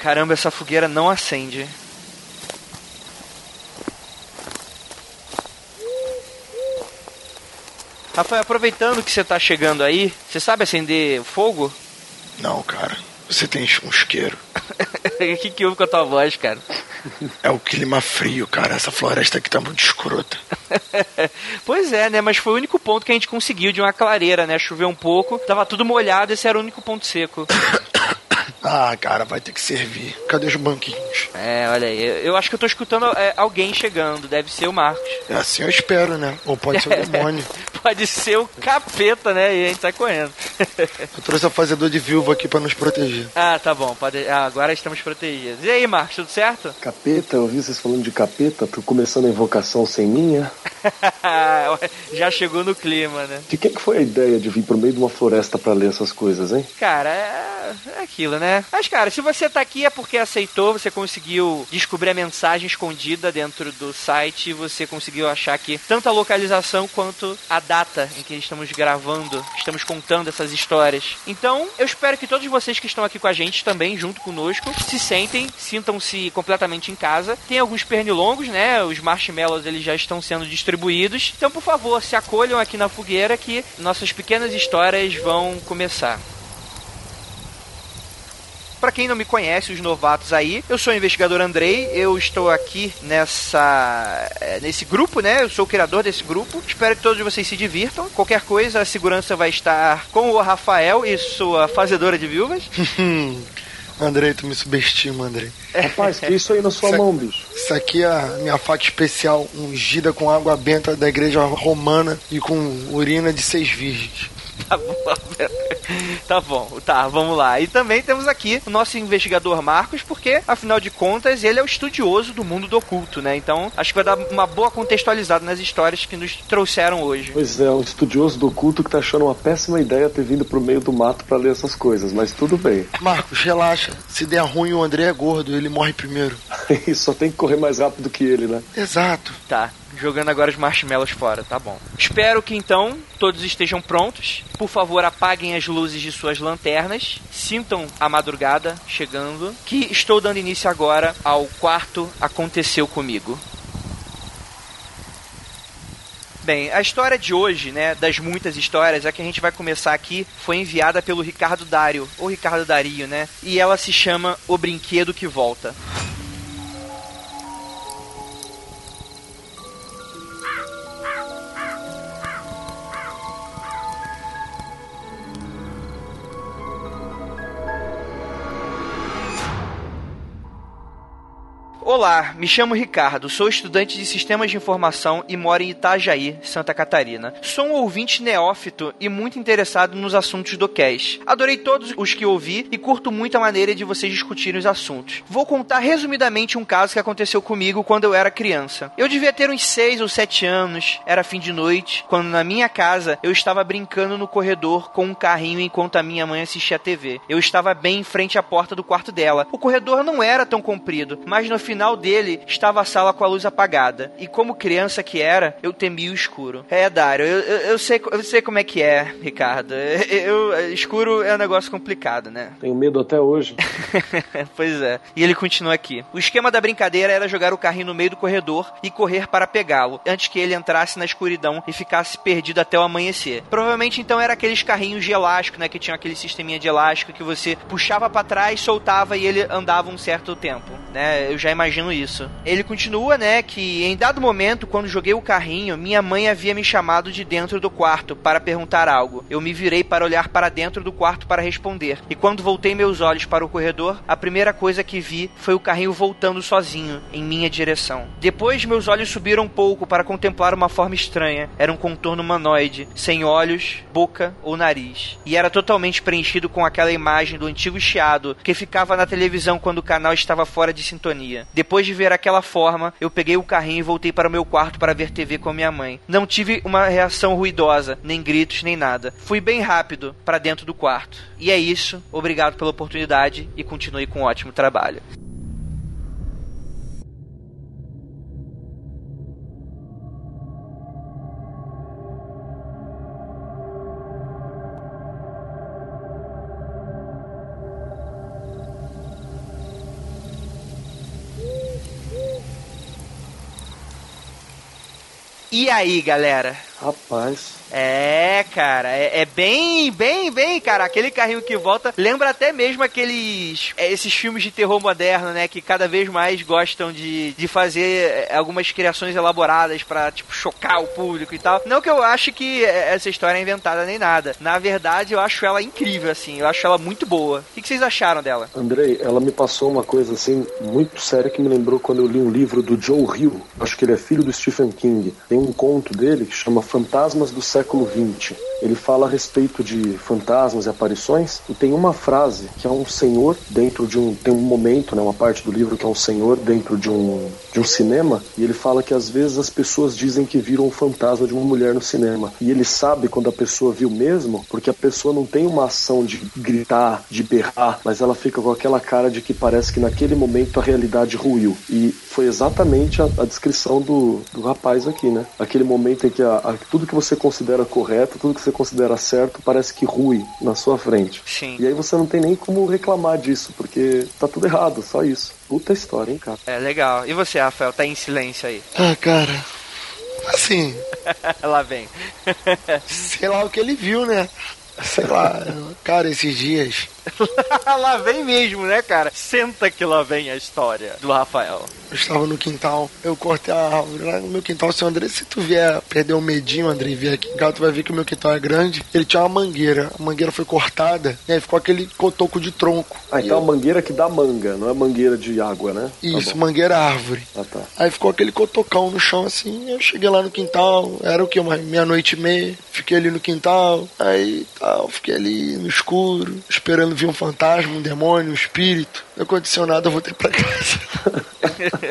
Caramba, essa fogueira não acende. Rafael, aproveitando que você tá chegando aí, você sabe acender fogo? Não, cara. Você tem um isqueiro. O que, que houve com a tua voz, cara? É o clima frio, cara. Essa floresta aqui tá muito escrota. pois é, né? Mas foi o único ponto que a gente conseguiu de uma clareira, né? Choveu um pouco, tava tudo molhado, esse era o único ponto seco. Ah, cara, vai ter que servir. Cadê os banquinhos? É, olha aí. Eu, eu acho que eu tô escutando é, alguém chegando. Deve ser o Marcos. É assim eu espero, né? Ou pode ser o demônio. pode ser o capeta, né? E a gente sai correndo. eu trouxe o fazedor de viúva aqui para nos proteger. Ah, tá bom. Pode... Ah, agora estamos protegidos. E aí, Marcos, tudo certo? Capeta, eu ouvi vocês falando de capeta. Tô começando a invocação sem minha. Já chegou no clima, né? De quem que foi a ideia de vir pro meio de uma floresta para ler essas coisas, hein? Cara, é, é aquilo, né? Mas, cara, se você tá aqui é porque aceitou, você conseguiu descobrir a mensagem escondida dentro do site você conseguiu achar aqui tanto a localização quanto a data em que estamos gravando, estamos contando essas histórias. Então, eu espero que todos vocês que estão aqui com a gente também, junto conosco, se sentem, sintam-se completamente em casa. Tem alguns pernilongos, né? Os marshmallows eles já estão sendo distribuídos. Então, por favor, se acolham aqui na fogueira que nossas pequenas histórias vão começar. Para quem não me conhece, os novatos aí, eu sou o investigador Andrei, eu estou aqui nessa eh, nesse grupo, né? Eu sou o criador desse grupo. Espero que todos vocês se divirtam. Qualquer coisa, a segurança vai estar com o Rafael e sua fazedora de viúvas. Andrei, tu me subestima, Andrei. Rapaz, que isso aí na sua isso mão, bicho? Isso aqui é a minha faca especial, ungida com água benta da igreja romana e com urina de seis virgens. Tá bom, tá bom, tá, vamos lá. E também temos aqui o nosso investigador Marcos, porque, afinal de contas, ele é o estudioso do mundo do oculto, né? Então, acho que vai dar uma boa contextualizada nas histórias que nos trouxeram hoje. Pois é, um estudioso do oculto que tá achando uma péssima ideia ter vindo pro meio do mato para ler essas coisas, mas tudo bem. Marcos, relaxa. Se der ruim, o André é gordo, ele morre primeiro. e só tem que correr mais rápido que ele, né? Exato. Tá, jogando agora os marshmallows fora, tá bom. Espero que então todos estejam prontos. Por favor, apaguem as luzes de suas lanternas. Sintam a madrugada chegando. Que estou dando início agora ao quarto Aconteceu Comigo. Bem, a história de hoje, né, das muitas histórias, a que a gente vai começar aqui, foi enviada pelo Ricardo Dário, ou Ricardo Dario, né? E ela se chama O Brinquedo que Volta. Olá, me chamo Ricardo, sou estudante de Sistemas de Informação e moro em Itajaí, Santa Catarina. Sou um ouvinte neófito e muito interessado nos assuntos do cast. Adorei todos os que ouvi e curto muito a maneira de vocês discutirem os assuntos. Vou contar resumidamente um caso que aconteceu comigo quando eu era criança. Eu devia ter uns 6 ou 7 anos, era fim de noite, quando na minha casa eu estava brincando no corredor com um carrinho enquanto a minha mãe assistia a TV. Eu estava bem em frente à porta do quarto dela. O corredor não era tão comprido, mas no final dele estava a sala com a luz apagada. E como criança que era, eu temia o escuro. É, Dário, eu, eu, eu sei, eu sei como é que é, Ricardo. Eu, eu, escuro é um negócio complicado, né? Tenho medo até hoje. pois é. E ele continua aqui. O esquema da brincadeira era jogar o carrinho no meio do corredor e correr para pegá-lo, antes que ele entrasse na escuridão e ficasse perdido até o amanhecer. Provavelmente então era aqueles carrinhos de elástico, né? Que tinha aquele sisteminha de elástico que você puxava para trás, soltava e ele andava um certo tempo, né? Eu já imagino imagino isso. Ele continua, né, que em dado momento, quando joguei o carrinho, minha mãe havia me chamado de dentro do quarto para perguntar algo. Eu me virei para olhar para dentro do quarto para responder. E quando voltei meus olhos para o corredor, a primeira coisa que vi foi o carrinho voltando sozinho em minha direção. Depois meus olhos subiram um pouco para contemplar uma forma estranha. Era um contorno humanoide, sem olhos, boca ou nariz. E era totalmente preenchido com aquela imagem do antigo chiado que ficava na televisão quando o canal estava fora de sintonia. Depois de ver aquela forma, eu peguei o carrinho e voltei para o meu quarto para ver TV com minha mãe. Não tive uma reação ruidosa, nem gritos, nem nada. Fui bem rápido para dentro do quarto. E é isso. Obrigado pela oportunidade e continue com um ótimo trabalho. E aí, galera? Rapaz. É, cara, é, é, bem, bem, bem, cara. Aquele carrinho que volta lembra até mesmo aqueles. É, esses filmes de terror moderno, né? Que cada vez mais gostam de, de fazer é, algumas criações elaboradas para tipo, chocar o público e tal. Não que eu ache que essa história é inventada nem nada. Na verdade, eu acho ela incrível, assim. Eu acho ela muito boa. O que, que vocês acharam dela? Andrei, ela me passou uma coisa, assim, muito séria que me lembrou quando eu li um livro do Joe Hill. Acho que ele é filho do Stephen King. Tem um conto dele que chama Fantasmas do Século XX. Ele fala a respeito de fantasmas e aparições e tem uma frase que é um senhor dentro de um tem um momento, né, uma parte do livro que é um senhor dentro de um de um cinema e ele fala que às vezes as pessoas dizem que viram um fantasma de uma mulher no cinema e ele sabe quando a pessoa viu mesmo, porque a pessoa não tem uma ação de gritar, de berrar, mas ela fica com aquela cara de que parece que naquele momento a realidade ruiu e foi exatamente a, a descrição do, do rapaz aqui, né? Aquele momento em que a, a, tudo que você considera correto, tudo que você considera certo, parece que rui na sua frente. Sim. E aí você não tem nem como reclamar disso, porque tá tudo errado, só isso. Puta história, hein, cara? É legal. E você, Rafael, tá em silêncio aí? Ah, cara. Assim. lá vem. sei lá o que ele viu, né? Sei lá, cara, esses dias lá vem mesmo, né, cara? Senta que lá vem a história do Rafael. Eu estava no quintal, eu cortei a árvore lá no meu quintal. Seu André, se tu vier perder o medinho, André, e vier aqui em casa, tu vai ver que o meu quintal é grande. Ele tinha uma mangueira, a mangueira foi cortada, e aí ficou aquele cotoco de tronco. Ah, então eu... a mangueira que dá manga, não é mangueira de água, né? Tá Isso, tá mangueira árvore. Ah, tá. Aí ficou aquele cotocão no chão assim, eu cheguei lá no quintal, era o que? Uma meia-noite e meia, fiquei ali no quintal, aí tal, fiquei ali no escuro, esperando vir um fantasma, um demônio, um espírito. Não aconteceu nada, eu voltei pra casa.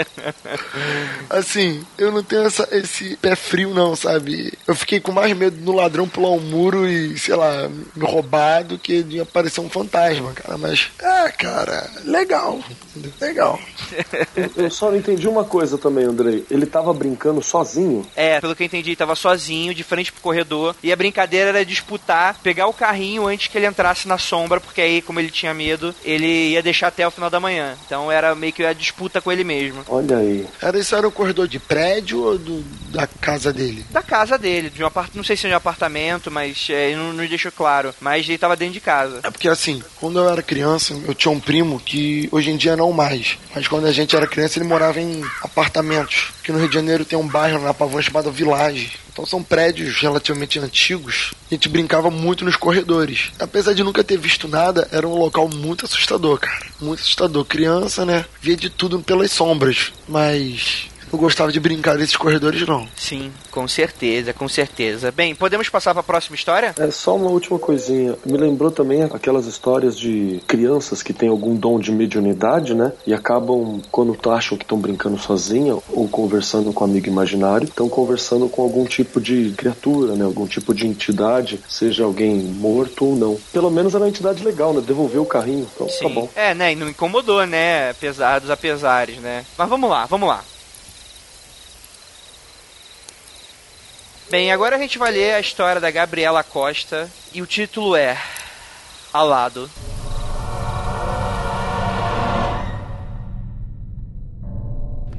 assim, eu não tenho essa, esse pé frio, não, sabe? Eu fiquei com mais medo do ladrão pular um muro e, sei lá, me roubar do que de aparecer um fantasma, cara. Mas, é, cara, legal. Legal. eu só não entendi uma coisa também, Andrei. Ele tava brincando sozinho? É, pelo que eu entendi, ele tava sozinho, de frente pro corredor. E a brincadeira era disputar, pegar o carrinho antes que ele entrasse na sombra, porque aí, como ele tinha medo, ele ia deixar até o final da manhã. Então era meio que a disputa com ele mesmo. Olha aí. Era isso era o corredor de prédio ou do, da casa dele? Da casa dele, de um apart... não sei se é de um apartamento, mas é, não nos deixou claro. Mas ele tava dentro de casa. É porque assim, quando eu era criança, eu tinha um primo que hoje em dia não mais. Mas quando a gente era criança, ele morava em apartamentos. Que no Rio de Janeiro tem um bairro na Pavão chamado Village. Então são prédios relativamente antigos. A gente brincava muito nos corredores. Apesar de nunca ter visto nada, era um local muito assustador, cara. Muito assustador. Criança, né? Via de tudo pelas sombras. Mas não gostava de brincar nesses corredores, não. Sim, com certeza, com certeza. Bem, podemos passar para a próxima história? É só uma última coisinha. Me lembrou também aquelas histórias de crianças que têm algum dom de mediunidade, né? E acabam, quando acham que estão brincando sozinha ou conversando com um amigo imaginário, estão conversando com algum tipo de criatura, né? Algum tipo de entidade, seja alguém morto ou não. Pelo menos era uma entidade legal, né? Devolver o carrinho. Então tá Sim. tá bom. É, né? E não incomodou, né? Apesar dos apesares, né? Mas vamos lá, vamos lá. Bem, agora a gente vai ler a história da Gabriela Costa e o título é Alado.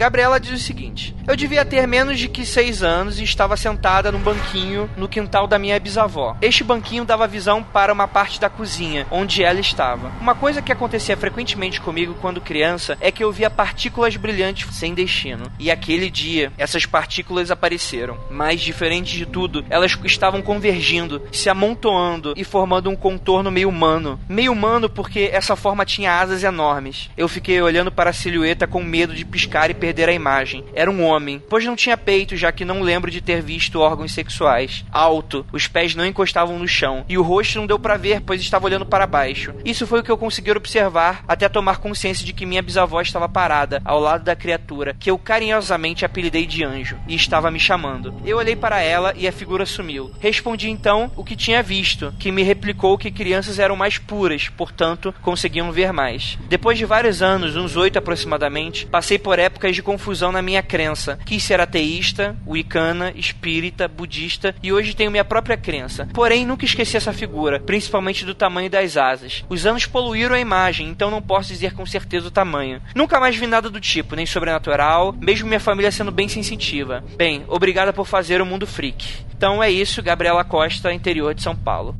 Gabriela diz o seguinte: Eu devia ter menos de que seis anos e estava sentada num banquinho no quintal da minha bisavó. Este banquinho dava visão para uma parte da cozinha, onde ela estava. Uma coisa que acontecia frequentemente comigo quando criança é que eu via partículas brilhantes sem destino. E aquele dia, essas partículas apareceram. Mas, diferente de tudo, elas estavam convergindo, se amontoando e formando um contorno meio humano. Meio humano porque essa forma tinha asas enormes. Eu fiquei olhando para a silhueta com medo de piscar e perder a imagem. Era um homem, pois não tinha peito, já que não lembro de ter visto órgãos sexuais. Alto, os pés não encostavam no chão, e o rosto não deu para ver, pois estava olhando para baixo. Isso foi o que eu consegui observar até tomar consciência de que minha bisavó estava parada ao lado da criatura, que eu carinhosamente apelidei de anjo, e estava me chamando. Eu olhei para ela e a figura sumiu. Respondi então o que tinha visto, que me replicou que crianças eram mais puras, portanto, conseguiam ver mais. Depois de vários anos, uns oito aproximadamente, passei por épocas de confusão na minha crença. Quis ser ateísta, wicana, espírita, budista e hoje tenho minha própria crença. Porém, nunca esqueci essa figura, principalmente do tamanho das asas. Os anos poluíram a imagem, então não posso dizer com certeza o tamanho. Nunca mais vi nada do tipo, nem sobrenatural, mesmo minha família sendo bem sensitiva. Bem, obrigada por fazer o mundo freak. Então é isso, Gabriela Costa, interior de São Paulo.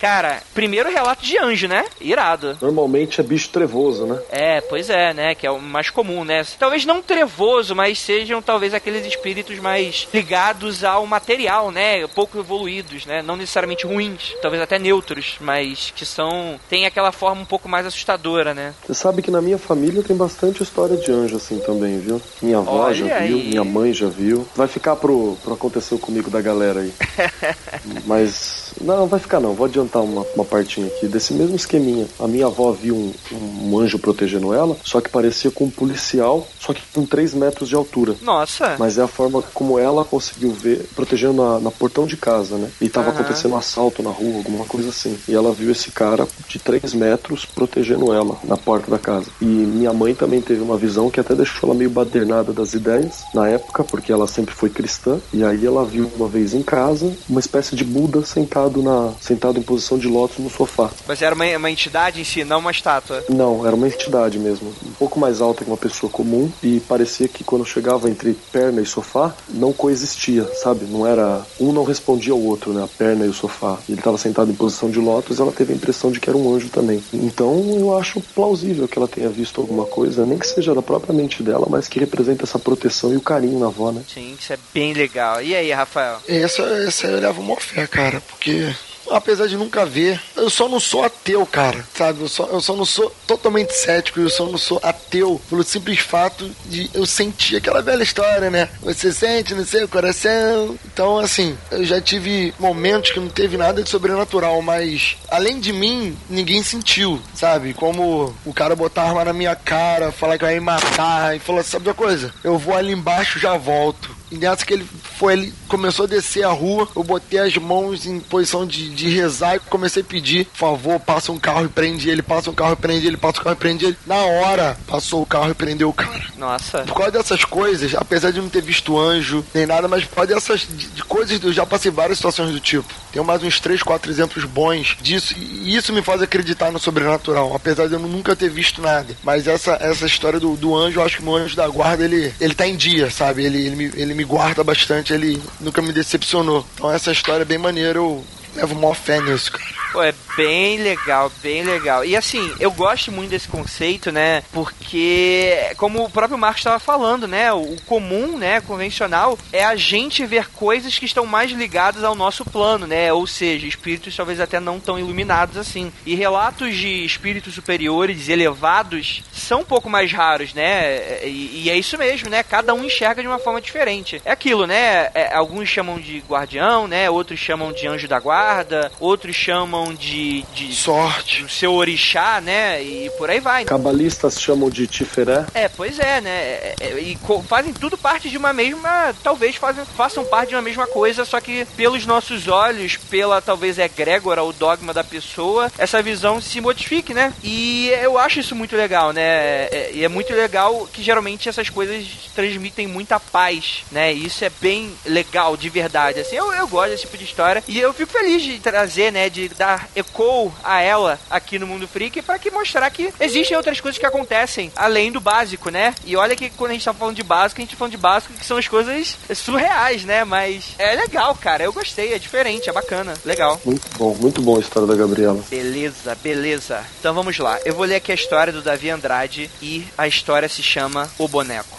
Cara, primeiro relato de anjo, né? Irado. Normalmente é bicho trevoso, né? É, pois é, né? Que é o mais comum, né? Talvez não trevoso, mas sejam talvez aqueles espíritos mais ligados ao material, né? Pouco evoluídos, né? Não necessariamente ruins, talvez até neutros, mas que são. tem aquela forma um pouco mais assustadora, né? Você sabe que na minha família tem bastante história de anjo assim também, viu? Minha avó Olha já aí. viu, minha mãe já viu. Vai ficar pro, pro acontecer comigo da galera aí. Mas. Não, vai ficar não. Vou adiantar uma, uma partinha aqui. Desse mesmo esqueminha. A minha avó viu um, um anjo protegendo ela, só que parecia com um policial, só que com 3 metros de altura. Nossa! Mas é a forma como ela conseguiu ver, protegendo na, na portão de casa, né? E tava Aham. acontecendo um assalto na rua, alguma coisa assim. E ela viu esse cara de 3 metros protegendo ela na porta da casa. E minha mãe também teve uma visão que até deixou ela meio badernada das ideias na época, porque ela sempre foi cristã. E aí ela viu uma vez em casa uma espécie de Buda sentado na sentado em posição de lótus no sofá. Mas era uma, uma entidade em si, não uma estátua. Não, era uma entidade mesmo, um pouco mais alta que uma pessoa comum e parecia que quando chegava entre perna e sofá não coexistia, sabe? Não era um não respondia ao outro, né? A perna e o sofá. Ele estava sentado em posição de lótus, ela teve a impressão de que era um anjo também. Então eu acho plausível que ela tenha visto alguma coisa, nem que seja da própria mente dela, mas que representa essa proteção e o carinho na avó, né? Sim, isso é bem legal. E aí, Rafael? Essa, essa eu levo uma fé, cara, porque apesar de nunca ver, eu só não sou ateu, cara, sabe? Eu só, eu só não sou totalmente cético, eu só não sou ateu pelo simples fato de eu sentir aquela velha história, né? Você sente no seu coração. Então, assim, eu já tive momentos que não teve nada de sobrenatural, mas além de mim, ninguém sentiu, sabe? Como o cara botar arma na minha cara, falar que vai me matar e falou: sabe uma coisa? Eu vou ali embaixo já volto. E nessa que ele foi, ele começou a descer a rua, eu botei as mãos em posição de, de rezar e comecei a pedir, por favor, passa um carro e prende ele, passa um carro e prende ele, passa um carro e prende ele. Na hora, passou o carro e prendeu o cara. Nossa. Por causa dessas coisas, apesar de não ter visto anjo nem nada, mas por causa dessas de, de coisas, eu já passei várias situações do tipo. Tenho mais uns 3, 4 exemplos bons disso, e isso me faz acreditar no sobrenatural, apesar de eu nunca ter visto nada. Mas essa, essa história do, do anjo, eu acho que o meu anjo da guarda, ele, ele tá em dia, sabe? Ele, ele, me, ele me guarda bastante, ele nunca me decepcionou. Então essa história é bem maneira, eu levo maior fé nisso, cara. Pô, é bem legal, bem legal. E assim, eu gosto muito desse conceito, né? Porque, como o próprio Marcos estava falando, né? O comum, né? Convencional é a gente ver coisas que estão mais ligadas ao nosso plano, né? Ou seja, espíritos talvez até não tão iluminados assim. E relatos de espíritos superiores, elevados, são um pouco mais raros, né? E, e é isso mesmo, né? Cada um enxerga de uma forma diferente. É aquilo, né? É, alguns chamam de guardião, né? Outros chamam de anjo da guarda, outros chamam chamam de, de Sorte. do seu orixá, né? E por aí vai. Cabalistas chamam de Tiferé. É, pois é, né? É, é, e fazem tudo parte de uma mesma. Talvez fazem, façam parte de uma mesma coisa, só que pelos nossos olhos, pela talvez egrégora, o dogma da pessoa, essa visão se modifique, né? E eu acho isso muito legal, né? É- E é muito legal que geralmente essas coisas transmitem muita paz, né? E isso é bem legal, de verdade. Assim, eu, eu gosto desse tipo de história. E eu fico feliz de trazer, né? De dar eco a ela aqui no Mundo Freak para que mostrar que existem outras coisas que acontecem além do básico, né? E olha que quando a gente tá falando de básico, a gente tá falando de básico que são as coisas surreais, né? Mas é legal, cara. Eu gostei, é diferente, é bacana, legal. Muito bom, muito bom a história da Gabriela. Beleza, beleza. Então vamos lá. Eu vou ler aqui a história do Davi Andrade e a história se chama O Boneco.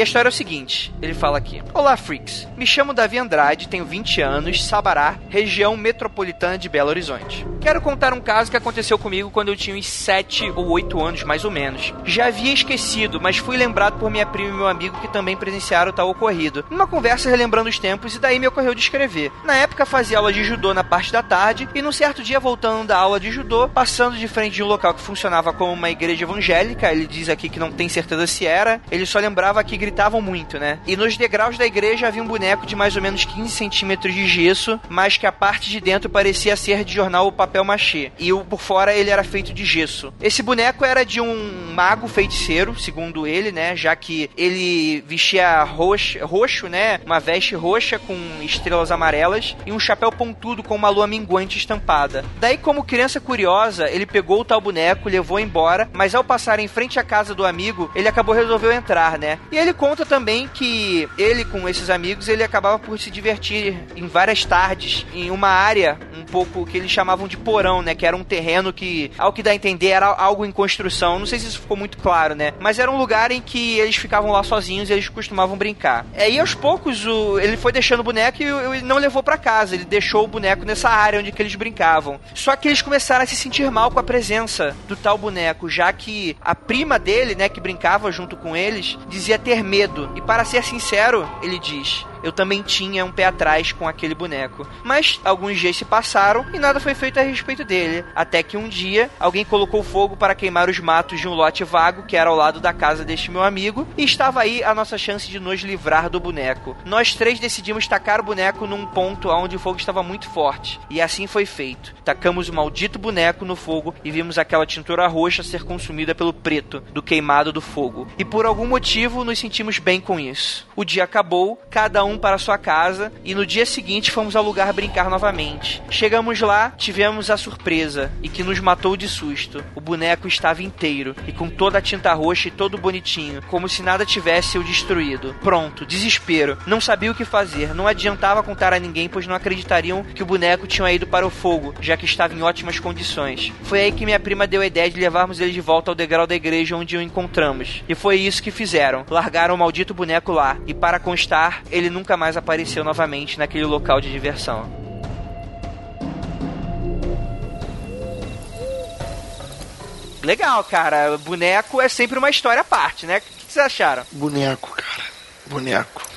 E a história é o seguinte, ele fala aqui. Olá, freaks. Me chamo Davi Andrade, tenho 20 anos, Sabará, região metropolitana de Belo Horizonte. Quero contar um caso que aconteceu comigo quando eu tinha uns 7 ou 8 anos, mais ou menos. Já havia esquecido, mas fui lembrado por minha prima e meu amigo que também presenciaram tal ocorrido. Numa conversa relembrando os tempos, e daí me ocorreu de escrever. Na época fazia aula de judô na parte da tarde, e num certo dia voltando da aula de judô, passando de frente de um local que funcionava como uma igreja evangélica, ele diz aqui que não tem certeza se era, ele só lembrava que gritavam muito, né? E nos degraus da igreja havia um boneco de mais ou menos 15 centímetros de gesso, mas que a parte de dentro parecia ser de jornal ou papel machê. E o por fora ele era feito de gesso. Esse boneco era de um mago feiticeiro, segundo ele, né? Já que ele vestia roxo, roxo né? Uma veste roxa com estrelas amarelas e um chapéu pontudo com uma lua minguante estampada. Daí, como criança curiosa, ele pegou o tal boneco, levou embora, mas ao passar em frente à casa do amigo, ele acabou resolveu entrar, né? E ele conta também que ele com esses amigos, ele acabava por se divertir em várias tardes em uma área um pouco que eles chamavam de porão, né? Que era um terreno que, ao que dá a entender, era algo em construção. Não sei se isso ficou muito claro, né? Mas era um lugar em que eles ficavam lá sozinhos e eles costumavam brincar. E aos poucos o, ele foi deixando o boneco e, e não levou para casa. Ele deixou o boneco nessa área onde que eles brincavam. Só que eles começaram a se sentir mal com a presença do tal boneco, já que a prima dele, né, que brincava junto com eles, dizia ter medo. E para ser sincero, ele diz: eu também tinha um pé atrás com aquele boneco. Mas alguns dias se passaram e nada foi feito a respeito dele. Até que um dia alguém colocou fogo para queimar os matos de um lote vago que era ao lado da casa deste meu amigo e estava aí a nossa chance de nos livrar do boneco. Nós três decidimos tacar o boneco num ponto onde o fogo estava muito forte. E assim foi feito. Tacamos o maldito boneco no fogo e vimos aquela tintura roxa ser consumida pelo preto do queimado do fogo. E por algum motivo nos sentimos bem com isso. O dia acabou, cada um para sua casa e no dia seguinte fomos ao lugar brincar novamente. Chegamos lá, tivemos a surpresa e que nos matou de susto. O boneco estava inteiro e com toda a tinta roxa e todo bonitinho, como se nada tivesse o destruído. Pronto, desespero. Não sabia o que fazer, não adiantava contar a ninguém, pois não acreditariam que o boneco tinha ido para o fogo, já que estava em ótimas condições. Foi aí que minha prima deu a ideia de levarmos ele de volta ao degrau da igreja onde o encontramos. E foi isso que fizeram. Largaram o maldito boneco lá. E para constar, ele nunca mais apareceu novamente naquele local de diversão. Legal, cara. Boneco é sempre uma história à parte, né? O que vocês acharam? Boneco, cara. Boneco.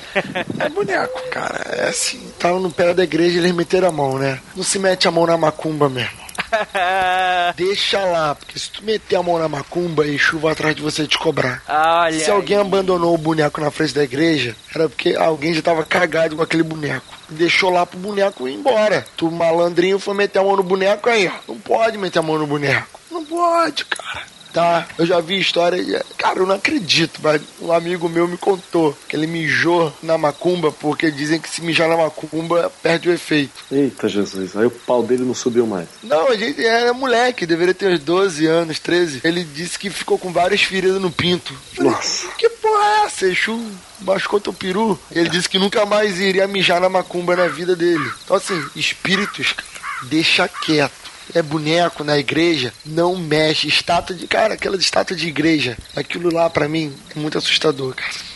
É boneco, cara. É assim, tava no pé da igreja e eles meteram a mão, né? Não se mete a mão na macumba mesmo. Deixa lá, porque se tu meter a mão na macumba, e chuva atrás de você te cobrar. Olha. Se alguém aí. abandonou o boneco na frente da igreja, era porque alguém já tava cagado com aquele boneco. Deixou lá pro boneco ir embora. Tu malandrinho foi meter a mão no boneco aí, ó. Não pode meter a mão no boneco. Não pode, cara. Tá, eu já vi história. e, Cara, eu não acredito, mas um amigo meu me contou que ele mijou na macumba porque dizem que se mijar na macumba perde o efeito. Eita Jesus, aí o pau dele não subiu mais. Não, a gente era moleque, deveria ter uns 12 anos, 13. Ele disse que ficou com várias feridas no pinto. Falei, Nossa. Que porra é essa? Exu machucou teu peru? Ele disse que nunca mais iria mijar na macumba na vida dele. Então, assim, espíritos, deixa quieto. É boneco na igreja, não mexe. Estátua de. Cara, aquela estátua de igreja. Aquilo lá, pra mim, é muito assustador, cara.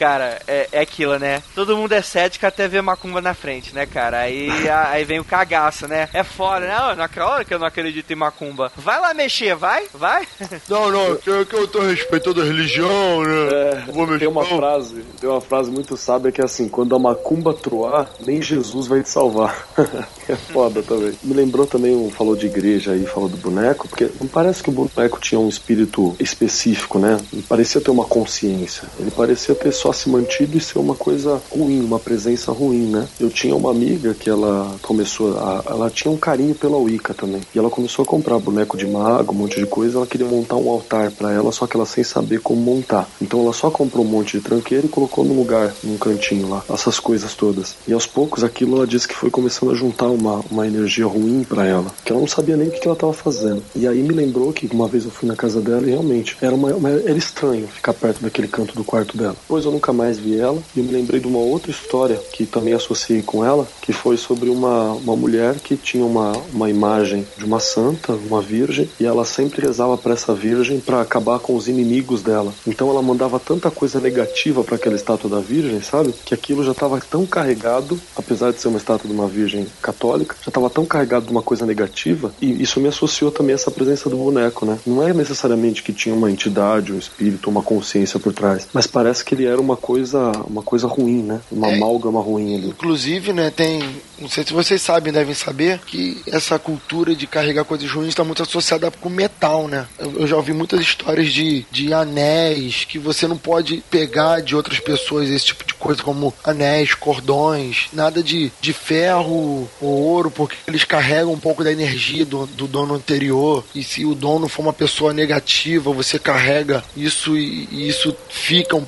Cara, é, é aquilo, né? Todo mundo é cético até ver macumba na frente, né, cara? Aí, a, aí vem o cagaço, né? É foda, né? Oh, naquela hora que eu não acredito em macumba. Vai lá mexer, vai? Vai? Não, não, que, eu- que eu tô respeitando a religião, né? É, Vou mexer, tem uma frase, tem uma frase muito sábia que é assim, quando a macumba troar, nem Jesus vai te salvar. é foda também. Me lembrou também, um, falou de igreja aí, falou do boneco, porque não parece que o boneco tinha um espírito específico, né? Ele parecia ter uma consciência. Ele parecia ter só se mantido e ser uma coisa ruim, uma presença ruim, né? Eu tinha uma amiga que ela começou a. Ela tinha um carinho pela Wicca também. E ela começou a comprar boneco de mago, um monte de coisa. Ela queria montar um altar pra ela, só que ela sem saber como montar. Então ela só comprou um monte de tranqueira e colocou num lugar, num cantinho lá, essas coisas todas. E aos poucos aquilo ela disse que foi começando a juntar uma, uma energia ruim pra ela, que ela não sabia nem o que que ela tava fazendo. E aí me lembrou que uma vez eu fui na casa dela e realmente era, uma, uma- era estranho ficar perto daquele canto do quarto dela. Depois eu nunca mais vi ela e me lembrei de uma outra história que também associei com ela, que foi sobre uma, uma mulher que tinha uma, uma imagem de uma santa, uma virgem, e ela sempre rezava para essa virgem para acabar com os inimigos dela. Então ela mandava tanta coisa negativa para aquela estátua da virgem, sabe? Que aquilo já estava tão carregado, apesar de ser uma estátua de uma virgem católica, já estava tão carregado de uma coisa negativa, e isso me associou também a essa presença do boneco, né? Não é necessariamente que tinha uma entidade, um espírito, uma consciência por trás, mas parece que ele era uma coisa, uma coisa ruim, né? Uma É. amálgama ruim ali. Inclusive, né, tem. Não sei se vocês sabem, devem saber, que essa cultura de carregar coisas ruins está muito associada com metal, né? Eu, eu já ouvi muitas histórias de, de anéis que você não pode pegar de outras pessoas, esse tipo de coisa, como anéis, cordões, nada de, de ferro ou ouro, porque eles carregam um pouco da energia do, do dono anterior. E se o dono for uma pessoa negativa, você carrega isso e, e isso fica um-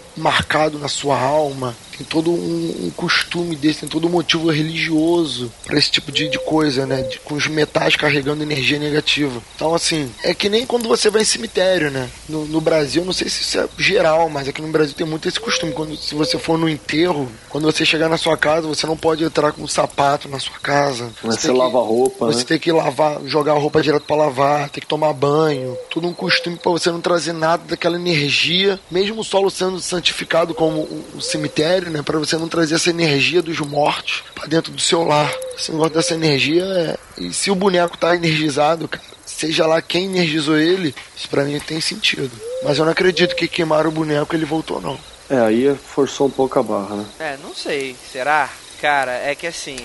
na sua alma tem todo um, um costume desse, tem todo um motivo religioso para esse tipo de, de coisa, né? De- com os metais carregando energia negativa. Então, assim, é que nem quando você vai em cemitério, né? No, no Brasil, não sei se isso é geral, mas aqui no Brasil tem muito esse costume. Quando, se você for no enterro, quando você chegar na sua casa, você não pode entrar com um sapato na sua casa. Mas você que- lava a roupa, Você né? tem que lavar, jogar a roupa direto pra lavar, tem que tomar banho. Tudo um costume pra você não trazer nada daquela energia, mesmo o solo sendo santificado como um, um cemitério, né? Pra você não trazer essa energia dos mortos pra dentro do seu lar. Esse negócio dessa energia é. E se o boneco tá energizado, cara, seja lá quem energizou ele, isso pra mim tem sentido. Mas eu não acredito que queimaram o boneco e ele voltou, não. É, aí forçou um pouco a barra, né? É, não sei. Será? Cara, é que assim,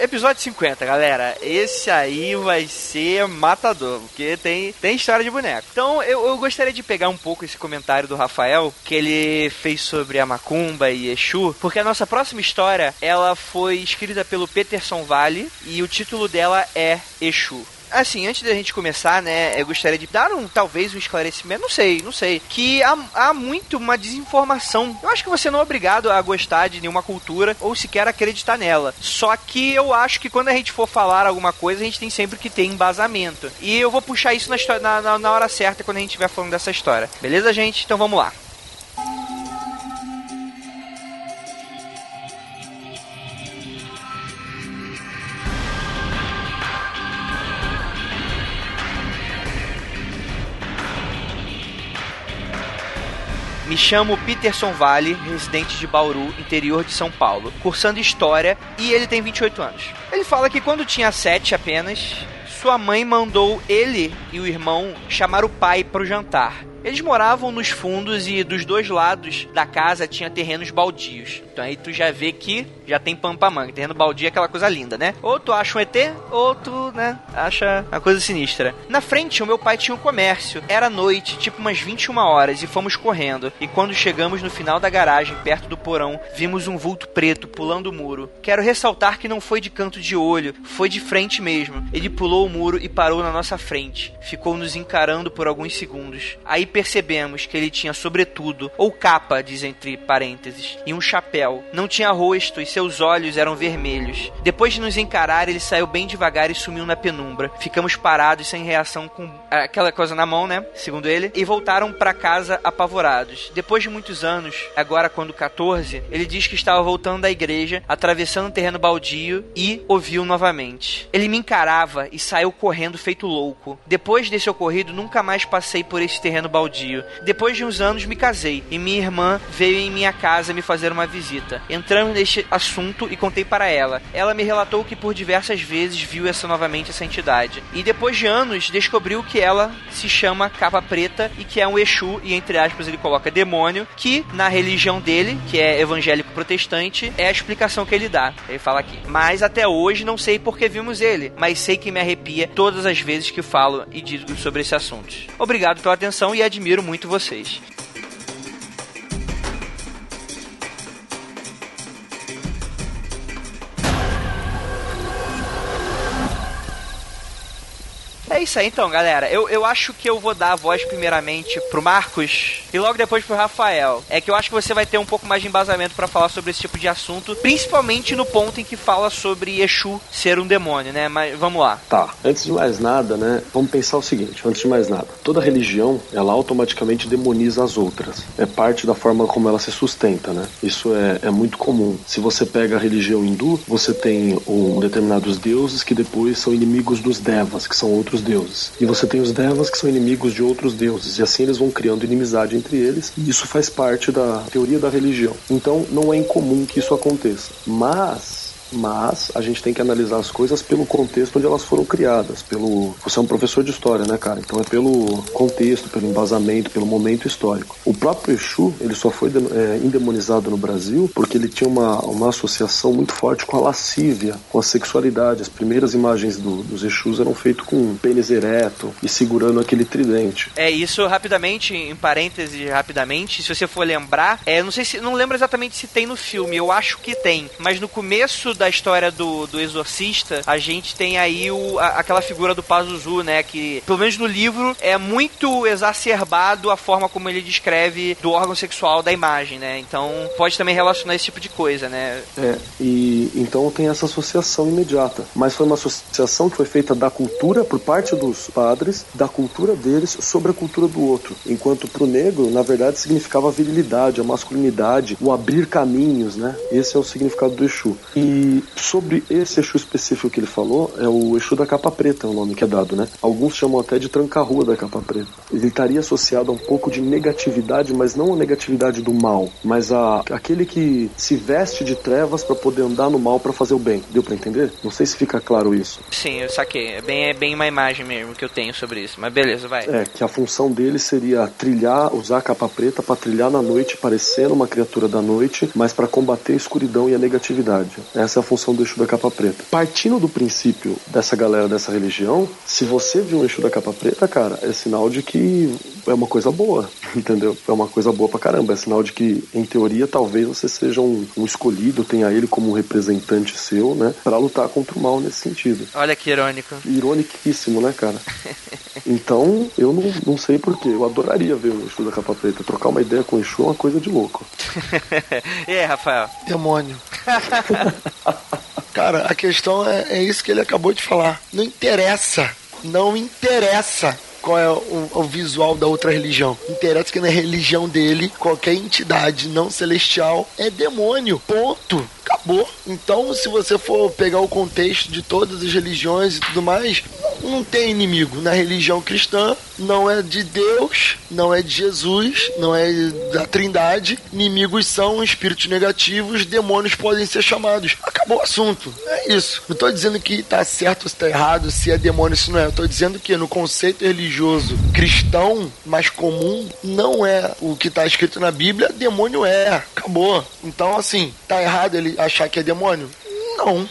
episódio 50, galera, esse aí vai ser matador, porque tem, tem história de boneco. Então, eu, eu gostaria de pegar um pouco esse comentário do Rafael, que ele fez sobre a Macumba e Exu, porque a nossa próxima história, ela foi escrita pelo Peterson Vale, e o título dela é Exu. Assim, antes da gente começar, né, eu gostaria de dar um, talvez, um esclarecimento, não sei, não sei, que há, há muito uma desinformação. Eu acho que você não é obrigado a gostar de nenhuma cultura ou sequer acreditar nela. Só que eu acho que quando a gente for falar alguma coisa, a gente tem sempre que ter embasamento. E eu vou puxar isso na, na- na hora certa quando a gente estiver falando dessa história. Beleza, gente? Então vamos lá. Me chamo Peterson Vale, residente de Bauru, interior de São Paulo, cursando História e ele tem 28 anos. Ele fala que quando tinha 7 apenas, sua mãe mandou ele e o irmão chamar o pai para o jantar. Eles moravam nos fundos e dos dois lados da casa tinha terrenos baldios. Então aí tu já vê que já tem pampa manga. Terreno baldio é aquela coisa linda, né? Ou tu acha um ET, ou tu, né, acha uma coisa sinistra. Na frente, o meu pai tinha um comércio. Era noite, tipo umas 21 horas, e fomos correndo. E quando chegamos no final da garagem, perto do porão, vimos um vulto preto pulando o muro. Quero ressaltar que não foi de canto de olho, foi de frente mesmo. Ele pulou o muro e parou na nossa frente. Ficou nos encarando por alguns segundos. Aí percebemos que ele tinha sobretudo, ou capa, diz entre parênteses, e um chapéu. Não tinha rosto e seus olhos eram vermelhos. Depois de nos encarar, ele saiu bem devagar e sumiu na penumbra. Ficamos parados sem reação com aquela coisa na mão, né? Segundo ele, e voltaram para casa apavorados. Depois de muitos anos, agora quando 14, ele diz que estava voltando da igreja, atravessando um terreno baldio e ouviu novamente. Ele me encarava e saiu correndo feito louco. Depois desse ocorrido, nunca mais passei por esse terreno baldio baldio. Depois de uns anos me casei e minha irmã veio em minha casa me fazer uma visita. Entramos neste assunto e contei para ela. Ela me relatou que por diversas vezes viu essa novamente essa entidade. E depois de anos descobriu que ela se chama Capa Preta e que é um Exu e entre aspas ele coloca demônio, que na religião dele, que é evangélico protestante, é a explicação que ele dá. Ele fala aqui. Mas até hoje não sei por que vimos ele, mas sei que me arrepia todas as vezes que falo e digo sobre esse assunto. Obrigado pela atenção e admiro muito vocês. É isso aí então, galera. Eu, eu acho que eu vou dar a voz primeiramente pro Marcos e logo depois pro Rafael. É que eu acho que você vai ter um pouco mais de embasamento para falar sobre esse tipo de assunto, principalmente no ponto em que fala sobre Exu ser um demônio, né? Mas vamos lá. Tá. Antes de mais nada, né? Vamos pensar o seguinte, antes de mais nada. Toda religião, ela automaticamente demoniza as outras. É parte da forma como ela se sustenta, né? Isso é, é muito comum. Se você pega a religião hindu, você tem um, determinados deuses que depois são inimigos dos devas, que são outros deuses. E você tem os devas que são inimigos de outros deuses. E assim eles vão criando inimizade entre eles. E isso faz parte da teoria da religião. Então não é incomum que isso aconteça. Mas mas a gente tem que analisar as coisas pelo contexto onde elas foram criadas. Pelo você é um professor de história, né, cara? Então é pelo contexto, pelo embasamento, pelo momento histórico. O próprio Exu ele só foi é, endemonizado no Brasil porque ele tinha uma, uma associação muito forte com a lascívia, com a sexualidade. As primeiras imagens do, dos Exus eram feitas com um pênis ereto e segurando aquele tridente. É isso rapidamente, em parênteses rapidamente. Se você for lembrar, é não sei se não lembro exatamente se tem no filme. Eu acho que tem, mas no começo da história do, do Exorcista, a gente tem aí o, a, aquela figura do Pazuzu, né? Que, pelo menos no livro, é muito exacerbado a forma como ele descreve do órgão sexual da imagem, né? Então, pode também relacionar esse tipo de coisa, né? É, e então tem essa associação imediata. Mas foi uma associação que foi feita da cultura, por parte dos padres, da cultura deles sobre a cultura do outro. Enquanto pro negro, na verdade, significava a virilidade, a masculinidade, o abrir caminhos, né? Esse é o significado do Exu. E e sobre esse Exu específico que ele falou, é o Exu da capa preta, é o nome que é dado, né? Alguns chamam até de tranca-rua da capa preta. Ele estaria associado a um pouco de negatividade, mas não a negatividade do mal, mas a aquele que se veste de trevas para poder andar no mal para fazer o bem. Deu para entender? Não sei se fica claro isso. Sim, eu saquei. É bem, é bem uma imagem mesmo que eu tenho sobre isso. Mas beleza, vai. É, que a função dele seria trilhar, usar a capa preta para trilhar na noite, parecendo uma criatura da noite, mas para combater a escuridão e a negatividade. Essa essa é a função do Exu da capa preta. Partindo do princípio dessa galera dessa religião, se você viu um Exu da capa preta, cara, é sinal de que é uma coisa boa, entendeu? É uma coisa boa pra caramba. É sinal de que, em teoria, talvez você seja um, um escolhido, tenha ele como um representante seu, né? Pra lutar contra o mal nesse sentido. Olha que irônico. Ironiquíssimo, né, cara? Então, eu não, não sei porquê. Eu adoraria ver o Exu da capa preta. Trocar uma ideia com o Exu é uma coisa de louco. e aí, Rafael? Demônio. Cara, a questão é, é isso que ele acabou de falar. Não interessa. Não interessa qual é o, o, visual da outra religião. Interessa que na religião dele, qualquer entidade não celestial é demônio. Ponto acabou. Então, se você for pegar o contexto de todas as religiões e tudo mais, não tem inimigo. Na religião cristã, não é de Deus, não é de Jesus, não é da Trindade. Inimigos são espíritos negativos, demônios podem ser chamados. Acabou o assunto. É isso. Não estou dizendo que está certo ou está errado, se é demônio, se não é. Tô dizendo que no conceito religioso cristão mais comum, não é o que está escrito na Bíblia, demônio é. Acabou. Então, assim, tá errado ele achar que é demônio? Não,